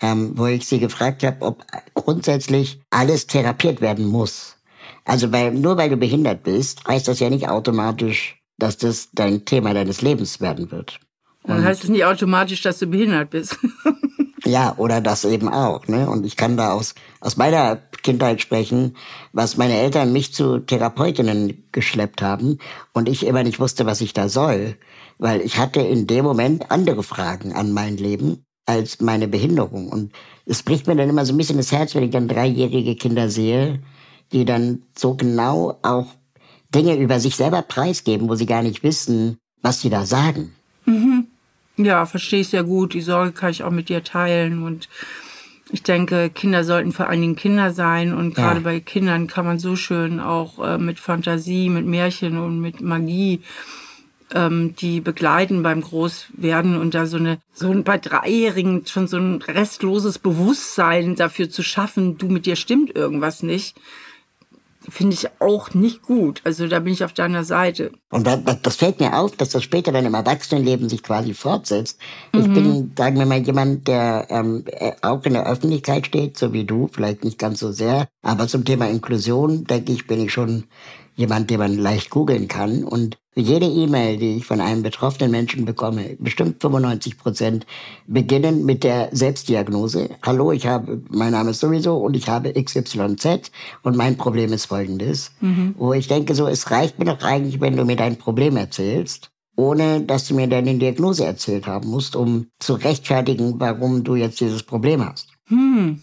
ähm, wo ich sie gefragt habe, ob grundsätzlich alles therapiert werden muss. Also weil, nur weil du behindert bist, heißt das ja nicht automatisch, dass das dein Thema deines Lebens werden wird. Dann heißt es nicht automatisch, dass du behindert bist. ja, oder das eben auch. Ne? Und ich kann da aus, aus meiner Kindheit sprechen, was meine Eltern mich zu Therapeutinnen geschleppt haben und ich immer nicht wusste, was ich da soll. Weil ich hatte in dem Moment andere Fragen an mein Leben als meine Behinderung. Und es bricht mir dann immer so ein bisschen das Herz, wenn ich dann dreijährige Kinder sehe, die dann so genau auch Dinge über sich selber preisgeben, wo sie gar nicht wissen, was sie da sagen. Mhm. Ja, verstehe ich sehr gut. Die Sorge kann ich auch mit dir teilen. Und ich denke, Kinder sollten vor allen Dingen Kinder sein. Und gerade ja. bei Kindern kann man so schön auch äh, mit Fantasie, mit Märchen und mit Magie ähm, die begleiten beim Großwerden und da so eine, so ein, bei Dreijährigen schon so ein restloses Bewusstsein dafür zu schaffen, du mit dir stimmt irgendwas nicht finde ich auch nicht gut. Also da bin ich auf deiner Seite. Und das fällt mir auf, dass das später dann im Erwachsenenleben sich quasi fortsetzt. Mhm. Ich bin, sagen wir mal, jemand, der ähm, äh, auch in der Öffentlichkeit steht, so wie du, vielleicht nicht ganz so sehr. Aber zum Thema Inklusion, denke ich, bin ich schon jemand, den man leicht googeln kann. Und jede E-Mail, die ich von einem betroffenen Menschen bekomme, bestimmt 95 Prozent, beginnen mit der Selbstdiagnose. Hallo, ich habe, mein Name ist sowieso und ich habe XYZ und mein Problem ist folgendes. Mhm. Wo ich denke so, es reicht mir doch eigentlich, wenn du mir dein Problem erzählst ohne dass du mir deine Diagnose erzählt haben musst, um zu rechtfertigen, warum du jetzt dieses Problem hast. Hm.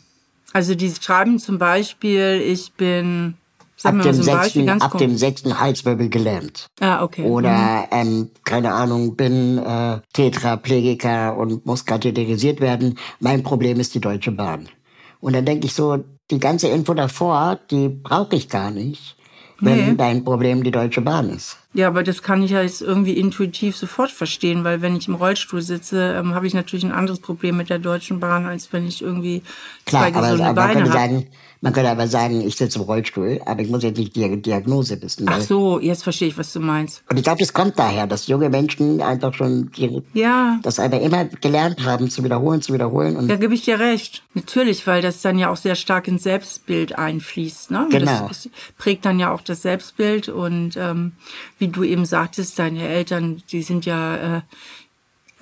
Also die schreiben zum Beispiel, ich bin ab dem, so sechsten, ab dem sechsten Halswirbel gelähmt. Ah, okay. Oder, mhm. ähm, keine Ahnung, bin äh, Tetraplegiker und muss katheterisiert werden. Mein Problem ist die Deutsche Bahn. Und dann denke ich so, die ganze Info davor, die brauche ich gar nicht, wenn nee. dein Problem die Deutsche Bahn ist. Ja, aber das kann ich ja jetzt irgendwie intuitiv sofort verstehen, weil wenn ich im Rollstuhl sitze, ähm, habe ich natürlich ein anderes Problem mit der Deutschen Bahn, als wenn ich irgendwie Klar, zwei gesunde aber, aber Beine habe. Man könnte aber sagen, ich sitze im Rollstuhl, aber ich muss jetzt nicht die Diagnose wissen. Ach so, jetzt verstehe ich, was du meinst. Und ich glaube, das kommt daher, dass junge Menschen einfach schon die, ja. das einfach immer gelernt haben, zu wiederholen, zu wiederholen. Und da gebe ich dir recht. Natürlich, weil das dann ja auch sehr stark ins Selbstbild einfließt. Ne? Genau. Das prägt dann ja auch das Selbstbild. Und ähm, wie du eben sagtest, deine Eltern, die sind ja äh,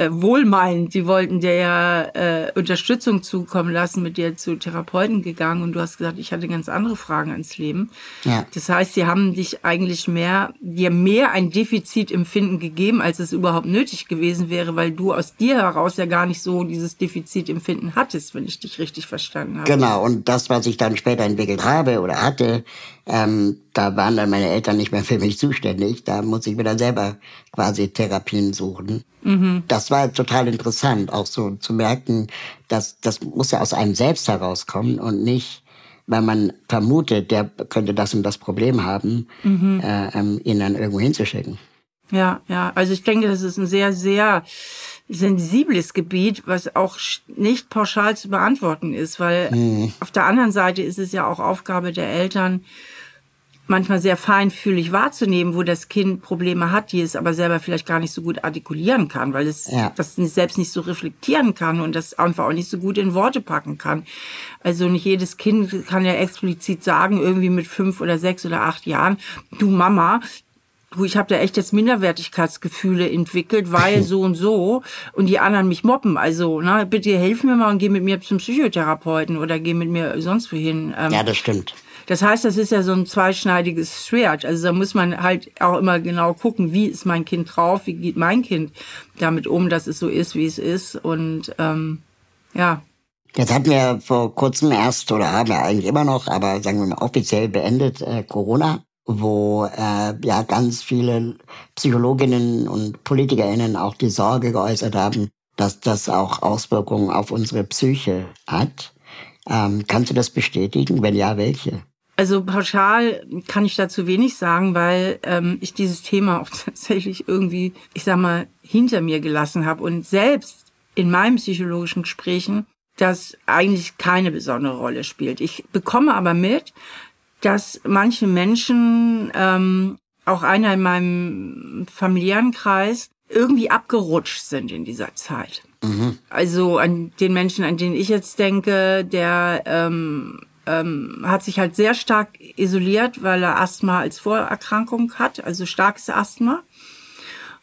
äh, wohlmeinend, die wollten dir ja äh, Unterstützung zukommen lassen, mit dir zu Therapeuten gegangen und du hast gesagt, ich hatte ganz andere Fragen ans Leben. Ja. Das heißt, sie haben dich eigentlich mehr, dir mehr ein Defizitempfinden gegeben, als es überhaupt nötig gewesen wäre, weil du aus dir heraus ja gar nicht so dieses Defizitempfinden hattest, wenn ich dich richtig verstanden habe. Genau, und das, was ich dann später entwickelt habe oder hatte, ähm, da waren dann meine Eltern nicht mehr für mich zuständig. Da muss ich mir dann selber quasi Therapien suchen. Mhm. Das war total interessant, auch so zu merken, dass das muss ja aus einem selbst herauskommen und nicht, weil man vermutet, der könnte das und das Problem haben, mhm. äh, ähm, ihn dann irgendwo hinzuschicken. Ja, ja. Also ich denke, das ist ein sehr, sehr sensibles Gebiet, was auch nicht pauschal zu beantworten ist, weil mhm. auf der anderen Seite ist es ja auch Aufgabe der Eltern, manchmal sehr feinfühlig wahrzunehmen, wo das Kind Probleme hat, die es aber selber vielleicht gar nicht so gut artikulieren kann, weil es ja. das selbst nicht so reflektieren kann und das einfach auch nicht so gut in Worte packen kann. Also nicht jedes Kind kann ja explizit sagen, irgendwie mit fünf oder sechs oder acht Jahren, du Mama, du, ich habe da echt jetzt Minderwertigkeitsgefühle entwickelt, weil so und so und die anderen mich mobben. Also, na, bitte hilf mir mal und geh mit mir zum Psychotherapeuten oder geh mit mir sonst wohin. Ähm, ja, das stimmt. Das heißt, das ist ja so ein zweischneidiges Schwert. Also da muss man halt auch immer genau gucken, wie ist mein Kind drauf, wie geht mein Kind damit um, dass es so ist, wie es ist. Und ähm, ja. Jetzt hatten wir vor kurzem erst, oder haben wir eigentlich immer noch, aber sagen wir mal offiziell beendet, äh, Corona. Wo äh, ja ganz viele Psychologinnen und PolitikerInnen auch die Sorge geäußert haben, dass das auch Auswirkungen auf unsere Psyche hat. Ähm, kannst du das bestätigen? Wenn ja, welche? Also pauschal kann ich dazu wenig sagen, weil ähm, ich dieses Thema auch tatsächlich irgendwie, ich sag mal, hinter mir gelassen habe und selbst in meinen psychologischen Gesprächen das eigentlich keine besondere Rolle spielt. Ich bekomme aber mit, dass manche Menschen, ähm, auch einer in meinem familiären Kreis, irgendwie abgerutscht sind in dieser Zeit. Mhm. Also an den Menschen, an den ich jetzt denke, der ähm, ähm, hat sich halt sehr stark isoliert, weil er Asthma als Vorerkrankung hat, also starkes Asthma.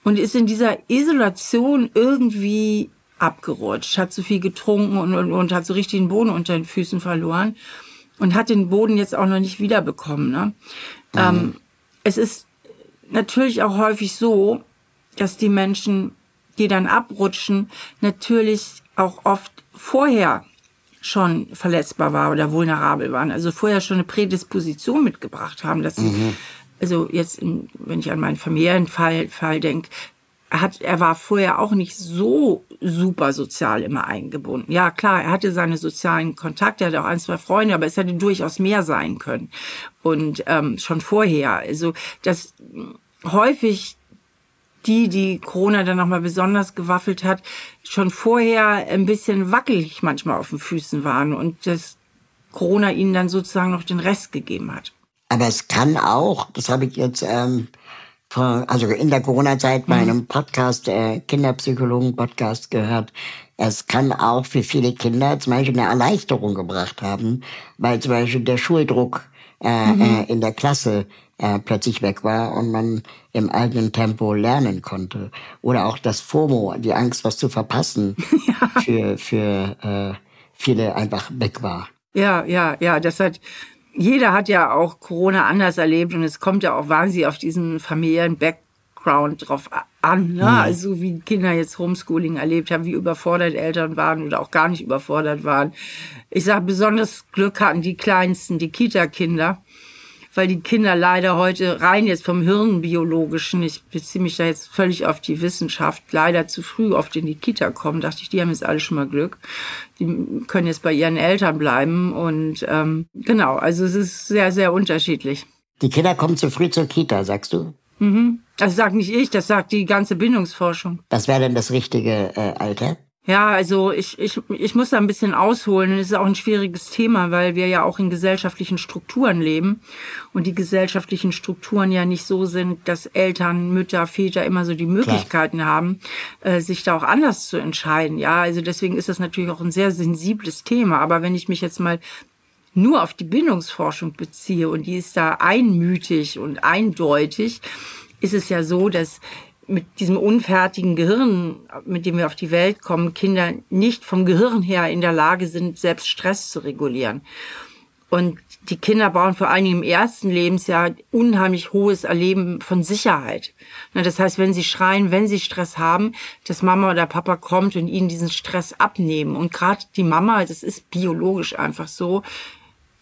Und ist in dieser Isolation irgendwie abgerutscht, hat zu viel getrunken und, und, und hat so richtig den Boden unter den Füßen verloren und hat den Boden jetzt auch noch nicht wiederbekommen. Ne? Mhm. Ähm, es ist natürlich auch häufig so, dass die Menschen, die dann abrutschen, natürlich auch oft vorher schon verletzbar war oder vulnerabel waren, also vorher schon eine Prädisposition mitgebracht haben, dass sie, mhm. also jetzt, wenn ich an meinen Familienfall Fall denke, hat, er war vorher auch nicht so super sozial immer eingebunden. Ja, klar, er hatte seine sozialen Kontakte, er hatte auch ein, zwei Freunde, aber es hätte durchaus mehr sein können. Und ähm, schon vorher. Also, dass häufig die, die Corona dann nochmal besonders gewaffelt hat, schon vorher ein bisschen wackelig manchmal auf den Füßen waren und das Corona ihnen dann sozusagen noch den Rest gegeben hat. Aber es kann auch, das habe ich jetzt ähm, also in der Corona-Zeit bei mhm. einem Podcast, äh, Kinderpsychologen-Podcast gehört, es kann auch für viele Kinder zum Beispiel eine Erleichterung gebracht haben, weil zum Beispiel der Schuldruck äh, mhm. äh, in der Klasse äh, plötzlich weg war und man im eigenen Tempo lernen konnte. Oder auch das FOMO, die Angst, was zu verpassen, ja. für, für äh, viele einfach weg war. Ja, ja, ja, das hat, jeder hat ja auch Corona anders erlebt und es kommt ja auch wahnsinnig auf diesen familiären Background drauf an, ne? Ja. also wie Kinder jetzt Homeschooling erlebt haben, wie überfordert Eltern waren oder auch gar nicht überfordert waren. Ich sage, besonders Glück hatten die Kleinsten, die Kita-Kinder, weil die Kinder leider heute rein jetzt vom Hirnbiologischen, ich beziehe mich da jetzt völlig auf die Wissenschaft, leider zu früh oft in die Kita kommen. Dachte ich, die haben jetzt alle schon mal Glück. Die können jetzt bei ihren Eltern bleiben und ähm, genau, also es ist sehr, sehr unterschiedlich. Die Kinder kommen zu früh zur Kita, sagst du? Mhm. Das sagt nicht ich, das sagt die ganze Bindungsforschung. Was wäre denn das richtige äh, Alter? Ja, also ich, ich, ich muss da ein bisschen ausholen. Es ist auch ein schwieriges Thema, weil wir ja auch in gesellschaftlichen Strukturen leben und die gesellschaftlichen Strukturen ja nicht so sind, dass Eltern, Mütter, Väter immer so die Möglichkeiten Klar. haben, äh, sich da auch anders zu entscheiden. Ja, also deswegen ist das natürlich auch ein sehr sensibles Thema. Aber wenn ich mich jetzt mal nur auf die Bindungsforschung beziehe und die ist da einmütig und eindeutig, ist es ja so, dass mit diesem unfertigen Gehirn, mit dem wir auf die Welt kommen, Kinder nicht vom Gehirn her in der Lage sind, selbst Stress zu regulieren. Und die Kinder brauchen vor allen Dingen im ersten Lebensjahr unheimlich hohes Erleben von Sicherheit. Das heißt, wenn sie schreien, wenn sie Stress haben, dass Mama oder Papa kommt und ihnen diesen Stress abnehmen. Und gerade die Mama, das ist biologisch einfach so,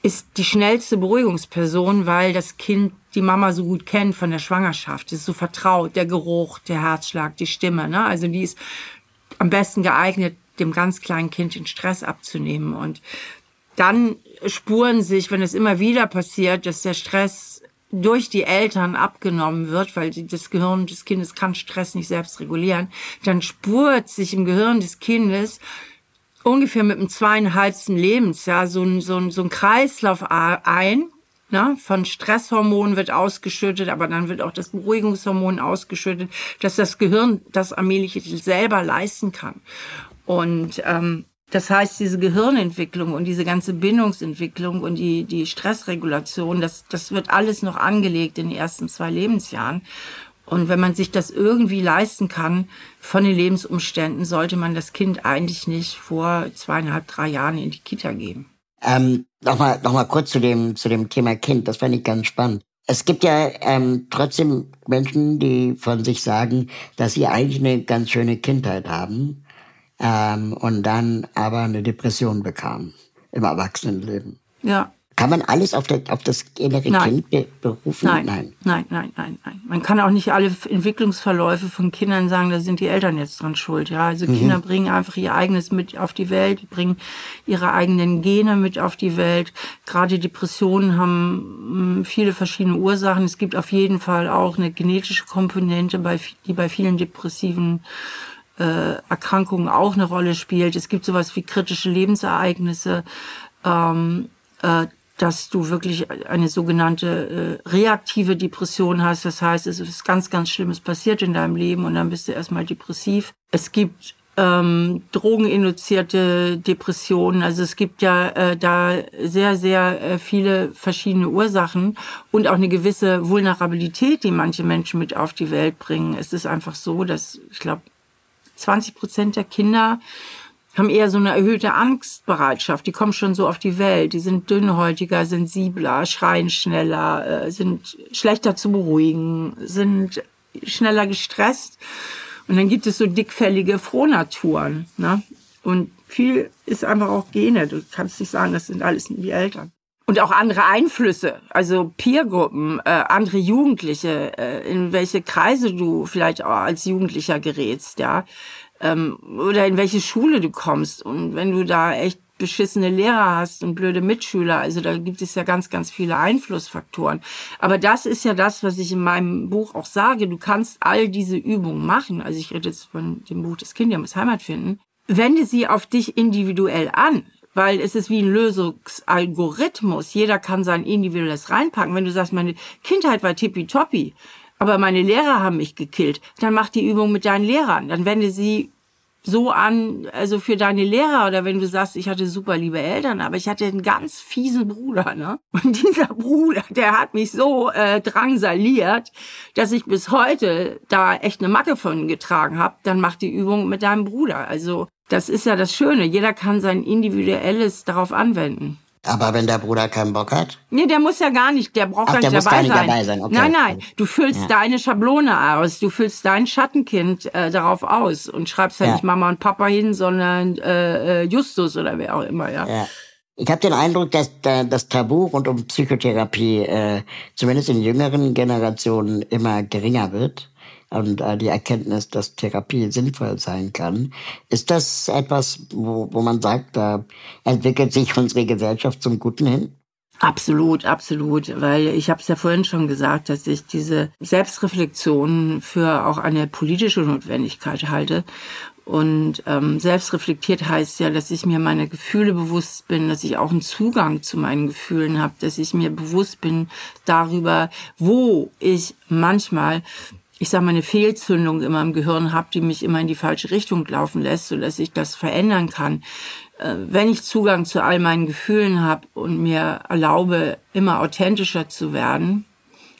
ist die schnellste Beruhigungsperson, weil das Kind die Mama so gut kennt von der Schwangerschaft. Das ist so vertraut, der Geruch, der Herzschlag, die Stimme. Ne? Also die ist am besten geeignet, dem ganz kleinen Kind den Stress abzunehmen. Und dann spuren sich, wenn es immer wieder passiert, dass der Stress durch die Eltern abgenommen wird, weil das Gehirn des Kindes kann Stress nicht selbst regulieren, dann spurt sich im Gehirn des Kindes ungefähr mit dem zweieinhalbsten Lebensjahr so ein, so ein, so ein Kreislauf ein. Ne? Von Stresshormonen wird ausgeschüttet, aber dann wird auch das Beruhigungshormon ausgeschüttet, dass das Gehirn das allmählich selber leisten kann. Und ähm, das heißt, diese Gehirnentwicklung und diese ganze Bindungsentwicklung und die, die Stressregulation, das, das wird alles noch angelegt in den ersten zwei Lebensjahren. Und wenn man sich das irgendwie leisten kann von den Lebensumständen, sollte man das Kind eigentlich nicht vor zweieinhalb, drei Jahren in die Kita geben. Ähm, Nochmal noch mal kurz zu dem, zu dem Thema Kind, das fand ich ganz spannend. Es gibt ja ähm, trotzdem Menschen, die von sich sagen, dass sie eigentlich eine ganz schöne Kindheit haben ähm, und dann aber eine Depression bekamen im Erwachsenenleben. Ja. Kann man alles auf, der, auf das innere Nein. Kind berufen? Nein, nein, nein, nein, nein, nein. Man kann auch nicht alle Entwicklungsverläufe von Kindern sagen, da sind die Eltern jetzt dran schuld. Ja, also mhm. Kinder bringen einfach ihr eigenes mit auf die Welt, die bringen ihre eigenen Gene mit auf die Welt. Gerade Depressionen haben hm, viele verschiedene Ursachen. Es gibt auf jeden Fall auch eine genetische Komponente, bei, die bei vielen depressiven äh, Erkrankungen auch eine Rolle spielt. Es gibt sowas wie kritische Lebensereignisse. Ähm, äh, dass du wirklich eine sogenannte äh, reaktive Depression hast. Das heißt, es ist ganz, ganz Schlimmes passiert in deinem Leben und dann bist du erstmal depressiv. Es gibt ähm, drogeninduzierte Depressionen. Also es gibt ja äh, da sehr, sehr äh, viele verschiedene Ursachen und auch eine gewisse Vulnerabilität, die manche Menschen mit auf die Welt bringen. Es ist einfach so, dass ich glaube, 20 Prozent der Kinder haben eher so eine erhöhte Angstbereitschaft. Die kommen schon so auf die Welt. Die sind dünnhäutiger, sensibler, schreien schneller, äh, sind schlechter zu beruhigen, sind schneller gestresst. Und dann gibt es so dickfällige Frohnaturen. Ne? Und viel ist einfach auch Gene. Du kannst nicht sagen, das sind alles die Eltern. Und auch andere Einflüsse, also Peergruppen, äh, andere Jugendliche, äh, in welche Kreise du vielleicht auch als Jugendlicher gerätst, ja ähm, oder in welche Schule du kommst. Und wenn du da echt beschissene Lehrer hast und blöde Mitschüler, also da gibt es ja ganz, ganz viele Einflussfaktoren. Aber das ist ja das, was ich in meinem Buch auch sage. Du kannst all diese Übungen machen. Also ich rede jetzt von dem Buch des Kindes muss Heimat finden. Wende sie auf dich individuell an weil es ist wie ein Lösungsalgorithmus. Jeder kann sein individuelles reinpacken. Wenn du sagst, meine Kindheit war tippitoppi, aber meine Lehrer haben mich gekillt. Dann mach die Übung mit deinen Lehrern. Dann wende sie so an, also für deine Lehrer oder wenn du sagst, ich hatte super liebe Eltern, aber ich hatte einen ganz fiesen Bruder, ne? Und dieser Bruder, der hat mich so äh, drangsaliert, dass ich bis heute da echt eine Macke von getragen habe. Dann mach die Übung mit deinem Bruder. Also das ist ja das Schöne. Jeder kann sein individuelles darauf anwenden. Aber wenn der Bruder keinen Bock hat? Nee, der muss ja gar nicht, der braucht Ach, gar der nicht, dabei, gar nicht sein. dabei sein. Okay. Nein, nein, du füllst Ja. deine Schablone aus, du füllst dein Schattenkind äh, darauf aus und schreibst ja, Ja. nicht Mama und Papa hin, sondern äh, äh, Justus oder wer auch immer, ja. Ja. Ich habe den Eindruck, dass da das Tabu rund um Psychotherapie äh, zumindest in jüngeren Generationen immer geringer wird und äh, die Erkenntnis, dass Therapie sinnvoll sein kann. Ist das etwas, wo, wo man sagt, da entwickelt sich unsere Gesellschaft zum Guten hin? Absolut, absolut, weil ich habe es ja vorhin schon gesagt, dass ich diese Selbstreflexion für auch eine politische Notwendigkeit halte. Und ähm, selbstreflektiert heißt ja, dass ich mir meine Gefühle bewusst bin, dass ich auch einen Zugang zu meinen Gefühlen habe, dass ich mir bewusst bin darüber, wo ich manchmal ich sage mal, eine Fehlzündung immer im Gehirn habe, die mich immer in die falsche Richtung laufen lässt, so dass ich das verändern kann. Äh, Wenn ich Zugang zu all meinen Gefühlen habe und mir erlaube, immer authentischer zu werden,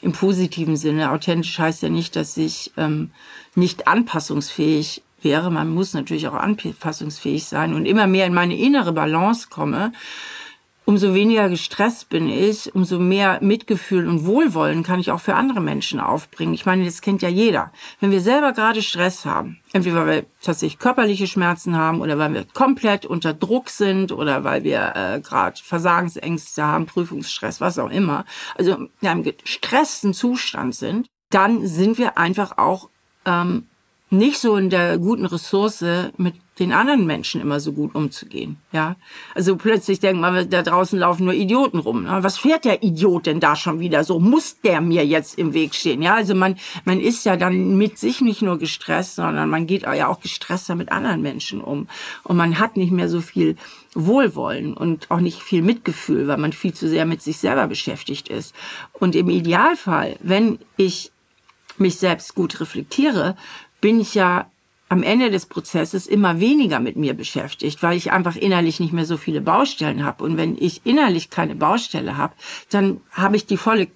im positiven Sinne. Authentisch heißt ja nicht, dass ich ähm, nicht anpassungsfähig wäre. Man muss natürlich auch anpassungsfähig sein und immer mehr in meine innere Balance komme. Umso weniger gestresst bin ich, umso mehr Mitgefühl und Wohlwollen kann ich auch für andere Menschen aufbringen. Ich meine, das kennt ja jeder. Wenn wir selber gerade Stress haben, entweder weil wir tatsächlich körperliche Schmerzen haben oder weil wir komplett unter Druck sind oder weil wir äh, gerade Versagensängste haben, Prüfungsstress, was auch immer, also in einem gestressten Zustand sind, dann sind wir einfach auch ähm, nicht so in der guten Ressource, mit den anderen Menschen immer so gut umzugehen. Ja, also plötzlich denkt man, da draußen laufen nur Idioten rum. Ne? Was fährt der Idiot denn da schon wieder so? Muss der mir jetzt im Weg stehen? Ja, also man man ist ja dann mit sich nicht nur gestresst, sondern man geht ja auch gestresster mit anderen Menschen um und man hat nicht mehr so viel Wohlwollen und auch nicht viel Mitgefühl, weil man viel zu sehr mit sich selber beschäftigt ist. Und im Idealfall, wenn ich mich selbst gut reflektiere, bin ich ja am Ende des Prozesses immer weniger mit mir beschäftigt, weil ich einfach innerlich nicht mehr so viele Baustellen habe. Und wenn ich innerlich keine Baustelle habe, dann habe ich die volle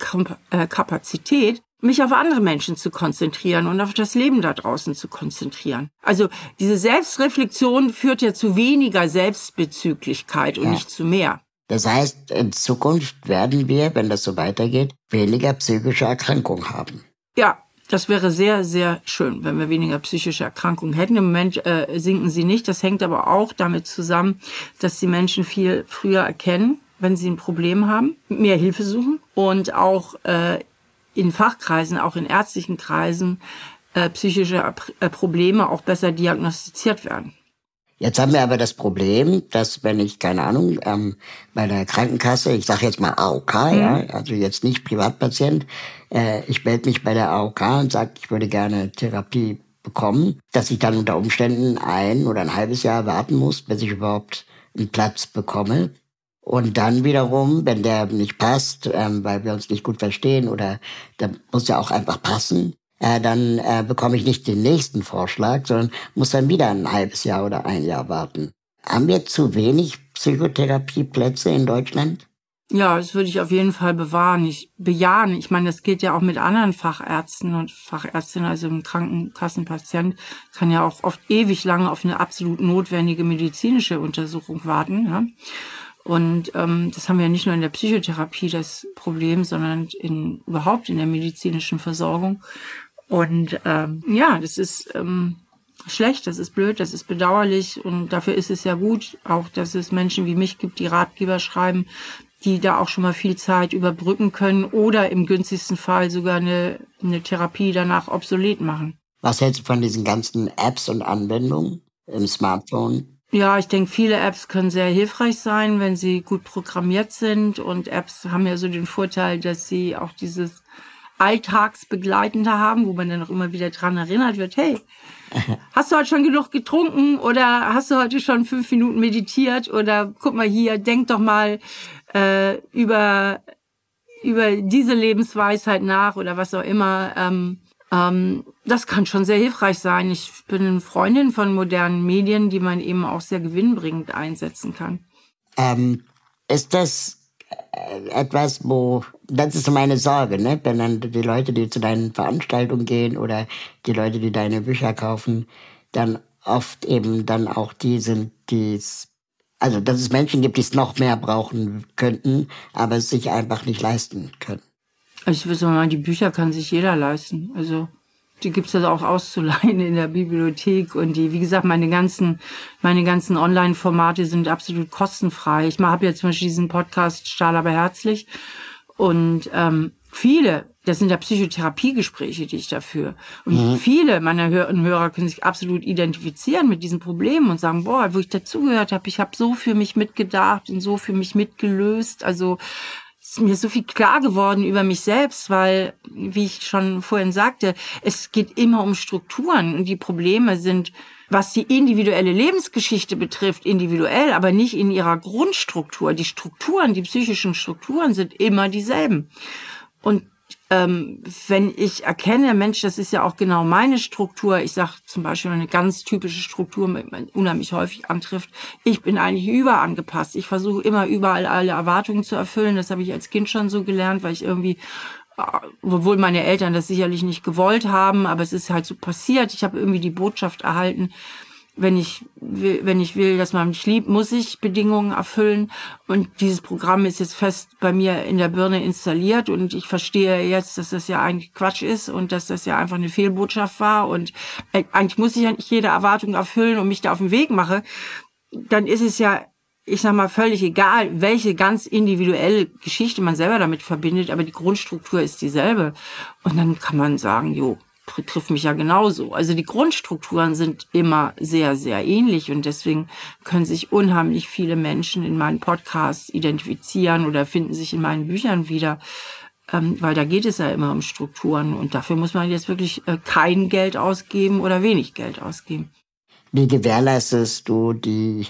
äh, Kapazität, mich auf andere Menschen zu konzentrieren und auf das Leben da draußen zu konzentrieren. Also diese Selbstreflexion führt ja zu weniger Selbstbezüglichkeit und Ja. nicht zu mehr. Das heißt, in Zukunft werden wir, wenn das so weitergeht, weniger psychische Erkrankungen haben. Ja, das wäre sehr, sehr schön, wenn wir weniger psychische Erkrankungen hätten. Im Moment äh, sinken sie nicht. Das hängt aber auch damit zusammen, dass die Menschen viel früher erkennen, wenn sie ein Problem haben, mehr Hilfe suchen und auch äh, in Fachkreisen, auch in ärztlichen Kreisen, äh, psychische äh, Probleme auch besser diagnostiziert werden. Jetzt haben wir aber das Problem, dass wenn ich, keine Ahnung, ähm, bei der Krankenkasse, ich sage jetzt mal AOK, mhm. ja, also jetzt nicht Privatpatient, äh, ich melde mich bei der AOK und sage, ich würde gerne Therapie bekommen, dass ich dann unter Umständen ein oder ein halbes Jahr warten muss, bis ich überhaupt einen Platz bekomme. Und dann wiederum, wenn der nicht passt, ähm, weil wir uns nicht gut verstehen oder der muss ja auch einfach passen, äh, dann äh, bekomme ich nicht den nächsten Vorschlag, sondern muss dann wieder ein halbes Jahr oder ein Jahr warten. Haben wir zu wenig Psychotherapieplätze in Deutschland? Ja, das würde ich auf jeden Fall bewahren. Ich bejahen. Ich meine, das geht ja auch mit anderen Fachärzten und Fachärztinnen. Also ein Krankenkassenpatient kann ja auch oft ewig lange auf eine absolut notwendige medizinische Untersuchung warten. Ja? Und ähm, das haben wir nicht nur in der Psychotherapie das Problem, sondern in, überhaupt in der medizinischen Versorgung. Und ähm, ja, das ist ähm, schlecht, das ist blöd, das ist bedauerlich und dafür ist es ja gut, auch dass es Menschen wie mich gibt, die Ratgeber schreiben, die da auch schon mal viel Zeit überbrücken können oder im günstigsten Fall sogar eine, eine Therapie danach obsolet machen. Was hältst du von diesen ganzen Apps und Anwendungen im Smartphone? Ja, ich denke, viele Apps können sehr hilfreich sein, wenn sie gut programmiert sind. Und Apps haben ja so den Vorteil, dass sie auch dieses Alltagsbegleitende haben, wo man dann auch immer wieder dran erinnert wird, hey, hast du heute schon genug getrunken oder hast du heute schon fünf Minuten meditiert oder guck mal hier, denk doch mal äh, über, über diese Lebensweisheit nach oder was auch immer. Ähm, ähm, das kann schon sehr hilfreich sein. Ich bin Freundin von modernen Medien, die man eben auch sehr gewinnbringend einsetzen kann. Ähm, ist das etwas, wo, das ist meine Sorge, ne? Wenn dann die Leute, die zu deinen Veranstaltungen gehen oder die Leute, die deine Bücher kaufen, dann oft eben dann auch die sind, die es, also dass es Menschen gibt, die es noch mehr brauchen könnten, aber es sich einfach nicht leisten können. Ich würde mal, die Bücher kann sich jeder leisten. Also die gibt's also auch auszuleihen in der Bibliothek und die, wie gesagt, meine ganzen, meine ganzen Online-Formate sind absolut kostenfrei. Ich habe jetzt zum Beispiel diesen Podcast Stahl aber herzlich und ähm, viele, das sind ja Psychotherapiegespräche, die ich dafür. Und mhm. viele meiner Hörerinnen und Hörer können sich absolut identifizieren mit diesen Problemen und sagen, boah, wo ich dazugehört habe, ich habe so für mich mitgedacht und so für mich mitgelöst. Also ist mir so viel klar geworden über mich selbst, weil, wie ich schon vorhin sagte, es geht immer um Strukturen und die Probleme sind, was die individuelle Lebensgeschichte betrifft, individuell, aber nicht in ihrer Grundstruktur. Die Strukturen, die psychischen Strukturen sind immer dieselben. Und ähm, wenn ich erkenne, Mensch, das ist ja auch genau meine Struktur, ich sage zum Beispiel eine ganz typische Struktur, die man unheimlich häufig antrifft, ich bin eigentlich überangepasst. Ich versuche immer überall alle Erwartungen zu erfüllen. Das habe ich als Kind schon so gelernt, weil ich irgendwie äh, obwohl meine Eltern das sicherlich nicht gewollt haben, aber es ist halt so passiert. Ich habe irgendwie die Botschaft erhalten, wenn ich will, wenn ich will, dass man mich liebt, muss ich Bedingungen erfüllen. Und dieses Programm ist jetzt fest bei mir in der Birne installiert und ich verstehe jetzt, dass das ja eigentlich Quatsch ist und dass das ja einfach eine Fehlbotschaft war und äh, eigentlich muss ich ja nicht jede Erwartung erfüllen und mich da auf den Weg mache. Dann ist es ja ich sag mal, völlig egal, welche ganz individuelle Geschichte man selber damit verbindet, aber die Grundstruktur ist dieselbe. Und dann kann man sagen, jo, trifft mich ja genauso. Also die Grundstrukturen sind immer sehr, sehr ähnlich und deswegen können sich unheimlich viele Menschen in meinen Podcasts identifizieren oder finden sich in meinen Büchern wieder, ähm, weil da geht es ja immer um Strukturen und dafür muss man jetzt wirklich äh, kein Geld ausgeben oder wenig Geld ausgeben. Wie gewährleistest du die,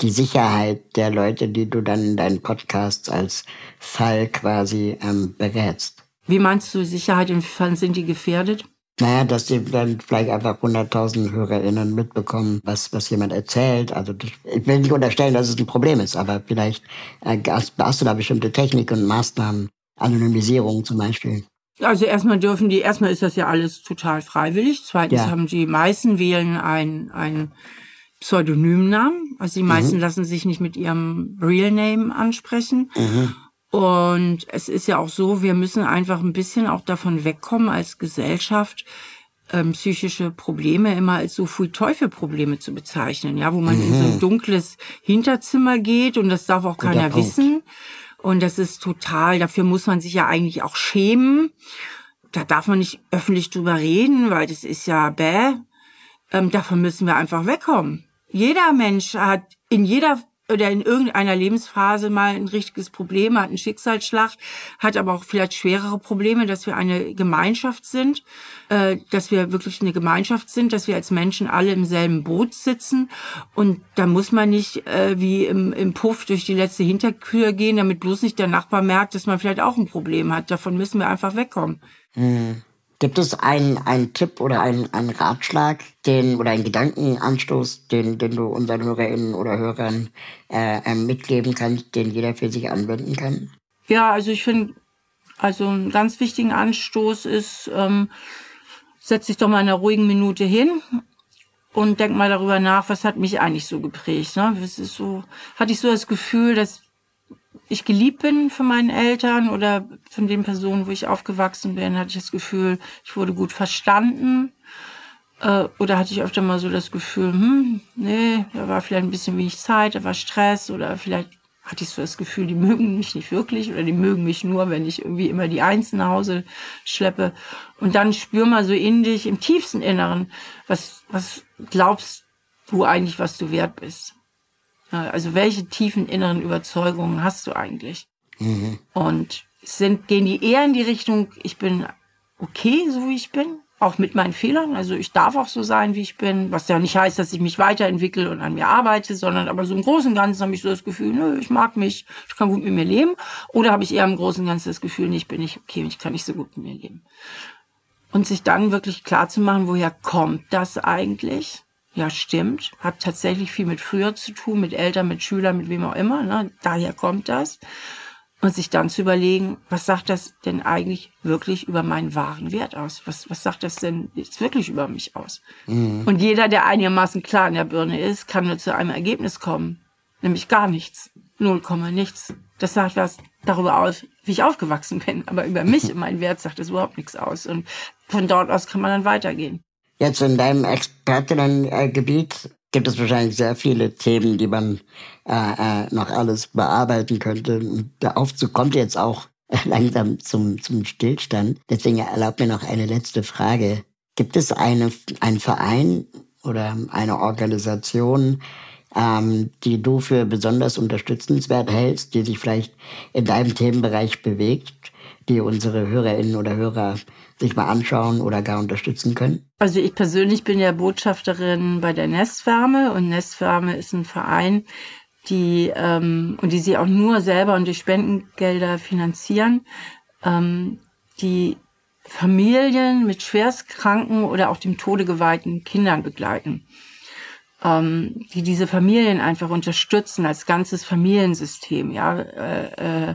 die Sicherheit der Leute, die du dann in deinen Podcasts als Fall quasi ähm, berätst? Wie meinst du Sicherheit? Inwiefern sind die gefährdet? Naja, dass die dann vielleicht einfach 100.000 HörerInnen mitbekommen, was, was jemand erzählt. Also ich will nicht unterstellen, dass es ein Problem ist, aber vielleicht äh, hast, hast du da bestimmte Techniken und Maßnahmen, Anonymisierung zum Beispiel. Also erstmal dürfen die, erstmal ist das ja alles total freiwillig. Zweitens ja. haben die meisten wählen ein, ein Pseudonymnamen. Also die meisten mhm. lassen sich nicht mit ihrem Real Name ansprechen. Mhm. Und es ist ja auch so, wir müssen einfach ein bisschen auch davon wegkommen als Gesellschaft, ähm, psychische Probleme immer als so Pfui Teufel Probleme zu bezeichnen, ja, wo man mhm. in so ein mhm. dunkles Hinterzimmer geht und das darf auch keiner wissen. Und das ist total, dafür muss man sich ja eigentlich auch schämen. Da darf man nicht öffentlich drüber reden, weil das ist ja bäh. Ähm, davon müssen wir einfach wegkommen. Jeder Mensch hat in jeder oder in irgendeiner Lebensphase mal ein richtiges Problem, hat einen Schicksalsschlag, hat aber auch vielleicht schwerere Probleme, dass wir eine Gemeinschaft sind, äh, dass wir wirklich eine Gemeinschaft sind, dass wir als Menschen alle im selben Boot sitzen. Und da muss man nicht äh, wie im, im Puff durch die letzte Hintertür gehen, damit bloß nicht der Nachbar merkt, dass man vielleicht auch ein Problem hat. Davon müssen wir einfach wegkommen. Hm. Gibt es einen, einen Tipp oder einen, einen Ratschlag, den oder einen Gedankenanstoß, den, den du unseren Hörerinnen oder Hörern äh, äh, mitgeben kannst, den jeder für sich anwenden kann? Ja, also ich finde, also einen ganz wichtigen Anstoß ist, ähm, setz dich doch mal in einer ruhigen Minute hin und denk mal darüber nach, was hat mich eigentlich so geprägt. Ne? Das ist so, hatte ich so das Gefühl, dass ich geliebt bin von meinen Eltern oder von den Personen, wo ich aufgewachsen bin, hatte ich das Gefühl, ich wurde gut verstanden. Äh, oder hatte ich öfter mal so das Gefühl, hm, nee, da war vielleicht ein bisschen wenig Zeit, da war Stress oder vielleicht hatte ich so das Gefühl, die mögen mich nicht wirklich oder die mögen mich nur, wenn ich irgendwie immer die Einsen nach Hause schleppe. Und dann spür mal so in dich, im tiefsten Inneren, was, was glaubst du eigentlich, was du wert bist? Also welche tiefen inneren Überzeugungen hast du eigentlich? Mhm. Und sind, gehen die eher in die Richtung, ich bin okay, so wie ich bin, auch mit meinen Fehlern. Also ich darf auch so sein, wie ich bin, was ja nicht heißt, dass ich mich weiterentwickle und an mir arbeite, sondern aber so im Großen und Ganzen habe ich so das Gefühl, nö, ich mag mich, ich kann gut mit mir leben. Oder habe ich eher im Großen und Ganzen das Gefühl, ich bin nicht okay und ich kann nicht so gut mit mir leben. Und sich dann wirklich klar zu machen, woher kommt das eigentlich? Ja, stimmt. Hat tatsächlich viel mit früher zu tun, mit Eltern, mit Schülern, mit wem auch immer. Ne? Daher kommt das. Und sich dann zu überlegen, was sagt das denn eigentlich wirklich über meinen wahren Wert aus? Was, was sagt das denn jetzt wirklich über mich aus? Mhm. Und jeder, der einigermaßen klar in der Birne ist, kann nur zu einem Ergebnis kommen. Nämlich gar nichts. Null Komma nichts. Das sagt was darüber aus, wie ich aufgewachsen bin. Aber über mich und meinen Wert sagt das überhaupt nichts aus. Und von dort aus kann man dann weitergehen. Jetzt in deinem Expertinnengebiet gibt es wahrscheinlich sehr viele Themen, die man äh, äh, noch alles bearbeiten könnte. Der Aufzug kommt jetzt auch langsam zum, zum Stillstand. Deswegen erlaubt mir noch eine letzte Frage. Gibt es eine, einen Verein oder eine Organisation, ähm, die du für besonders unterstützenswert hältst, die sich vielleicht in deinem Themenbereich bewegt, die unsere Hörerinnen oder Hörer sich mal anschauen oder gar unterstützen können? Also ich persönlich bin ja Botschafterin bei der Nestwärme und Nestwärme ist ein Verein, die ähm, und die sie auch nur selber und durch Spendengelder finanzieren, ähm, die Familien mit schwerstkranken oder auch dem Tode geweihten Kindern begleiten, ähm, die diese Familien einfach unterstützen als ganzes Familiensystem, ja. Äh, äh,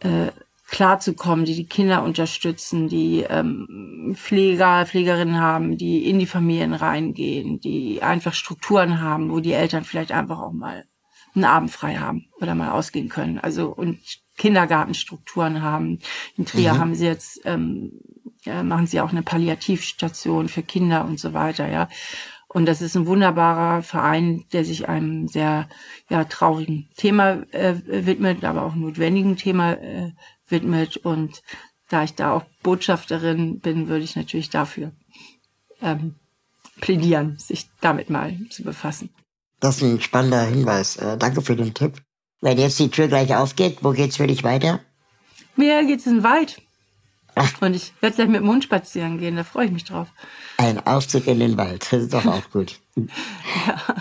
äh, klarzukommen, die die Kinder unterstützen, die ähm, Pfleger, Pflegerinnen haben, die in die Familien reingehen, die einfach Strukturen haben, wo die Eltern vielleicht einfach auch mal einen Abend frei haben oder mal ausgehen können. Also und Kindergartenstrukturen haben. In Trier mhm. haben sie jetzt ähm, ja, machen sie auch eine Palliativstation für Kinder und so weiter, ja. Und das ist ein wunderbarer Verein, der sich einem sehr ja, traurigen Thema äh, widmet, aber auch notwendigen Thema äh, widmet. Und da ich da auch Botschafterin bin, würde ich natürlich dafür ähm, plädieren, sich damit mal zu befassen. Das ist ein spannender Hinweis. Äh, danke für den Tipp. Wenn jetzt die Tür gleich aufgeht, wo geht's für dich weiter? Mir geht's in den Wald. Ach. Und ich werde gleich mit dem Hund spazieren gehen, da freue ich mich drauf. Ein Aufzug in den Wald, das ist doch auch gut. ja.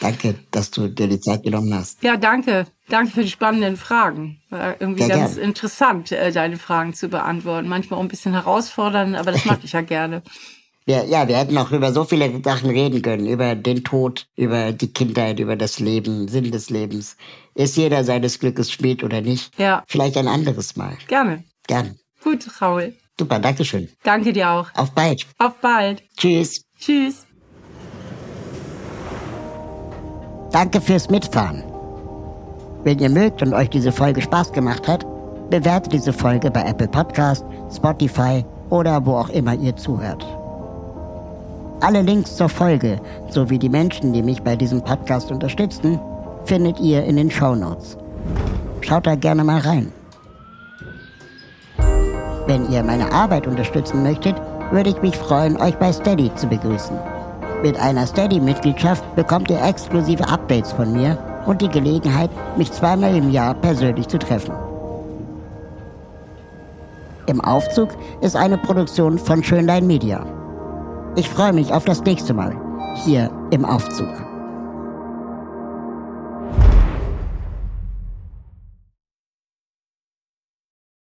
Danke, dass du dir die Zeit genommen hast. Ja, danke. Danke für die spannenden Fragen. War irgendwie Sehr ganz gern. interessant, äh, deine Fragen zu beantworten. Manchmal auch ein bisschen herausfordernd, aber das mag ich ja gerne. Ja, ja, wir hätten auch über so viele Sachen reden können. Über den Tod, über die Kindheit, über das Leben, Sinn des Lebens. Ist jeder seines Glückes Schmied oder nicht? Ja. Vielleicht ein anderes Mal. Gerne. Gerne. Gut, Raul. Super, danke schön. Danke dir auch. Auf bald. Auf bald. Tschüss. Tschüss. Danke fürs Mitfahren. Wenn ihr mögt und euch diese Folge Spaß gemacht hat, bewertet diese Folge bei Apple Podcast, Spotify oder wo auch immer ihr zuhört. Alle Links zur Folge sowie die Menschen, die mich bei diesem Podcast unterstützen, findet ihr in den Show Notes. Schaut da gerne mal rein. Wenn ihr meine Arbeit unterstützen möchtet, würde ich mich freuen, euch bei Steady zu begrüßen. Mit einer Steady-Mitgliedschaft bekommt ihr exklusive Updates von mir und die Gelegenheit, mich zweimal im Jahr persönlich zu treffen. Im Aufzug ist eine Produktion von Schönlein Media. Ich freue mich auf das nächste Mal hier im Aufzug.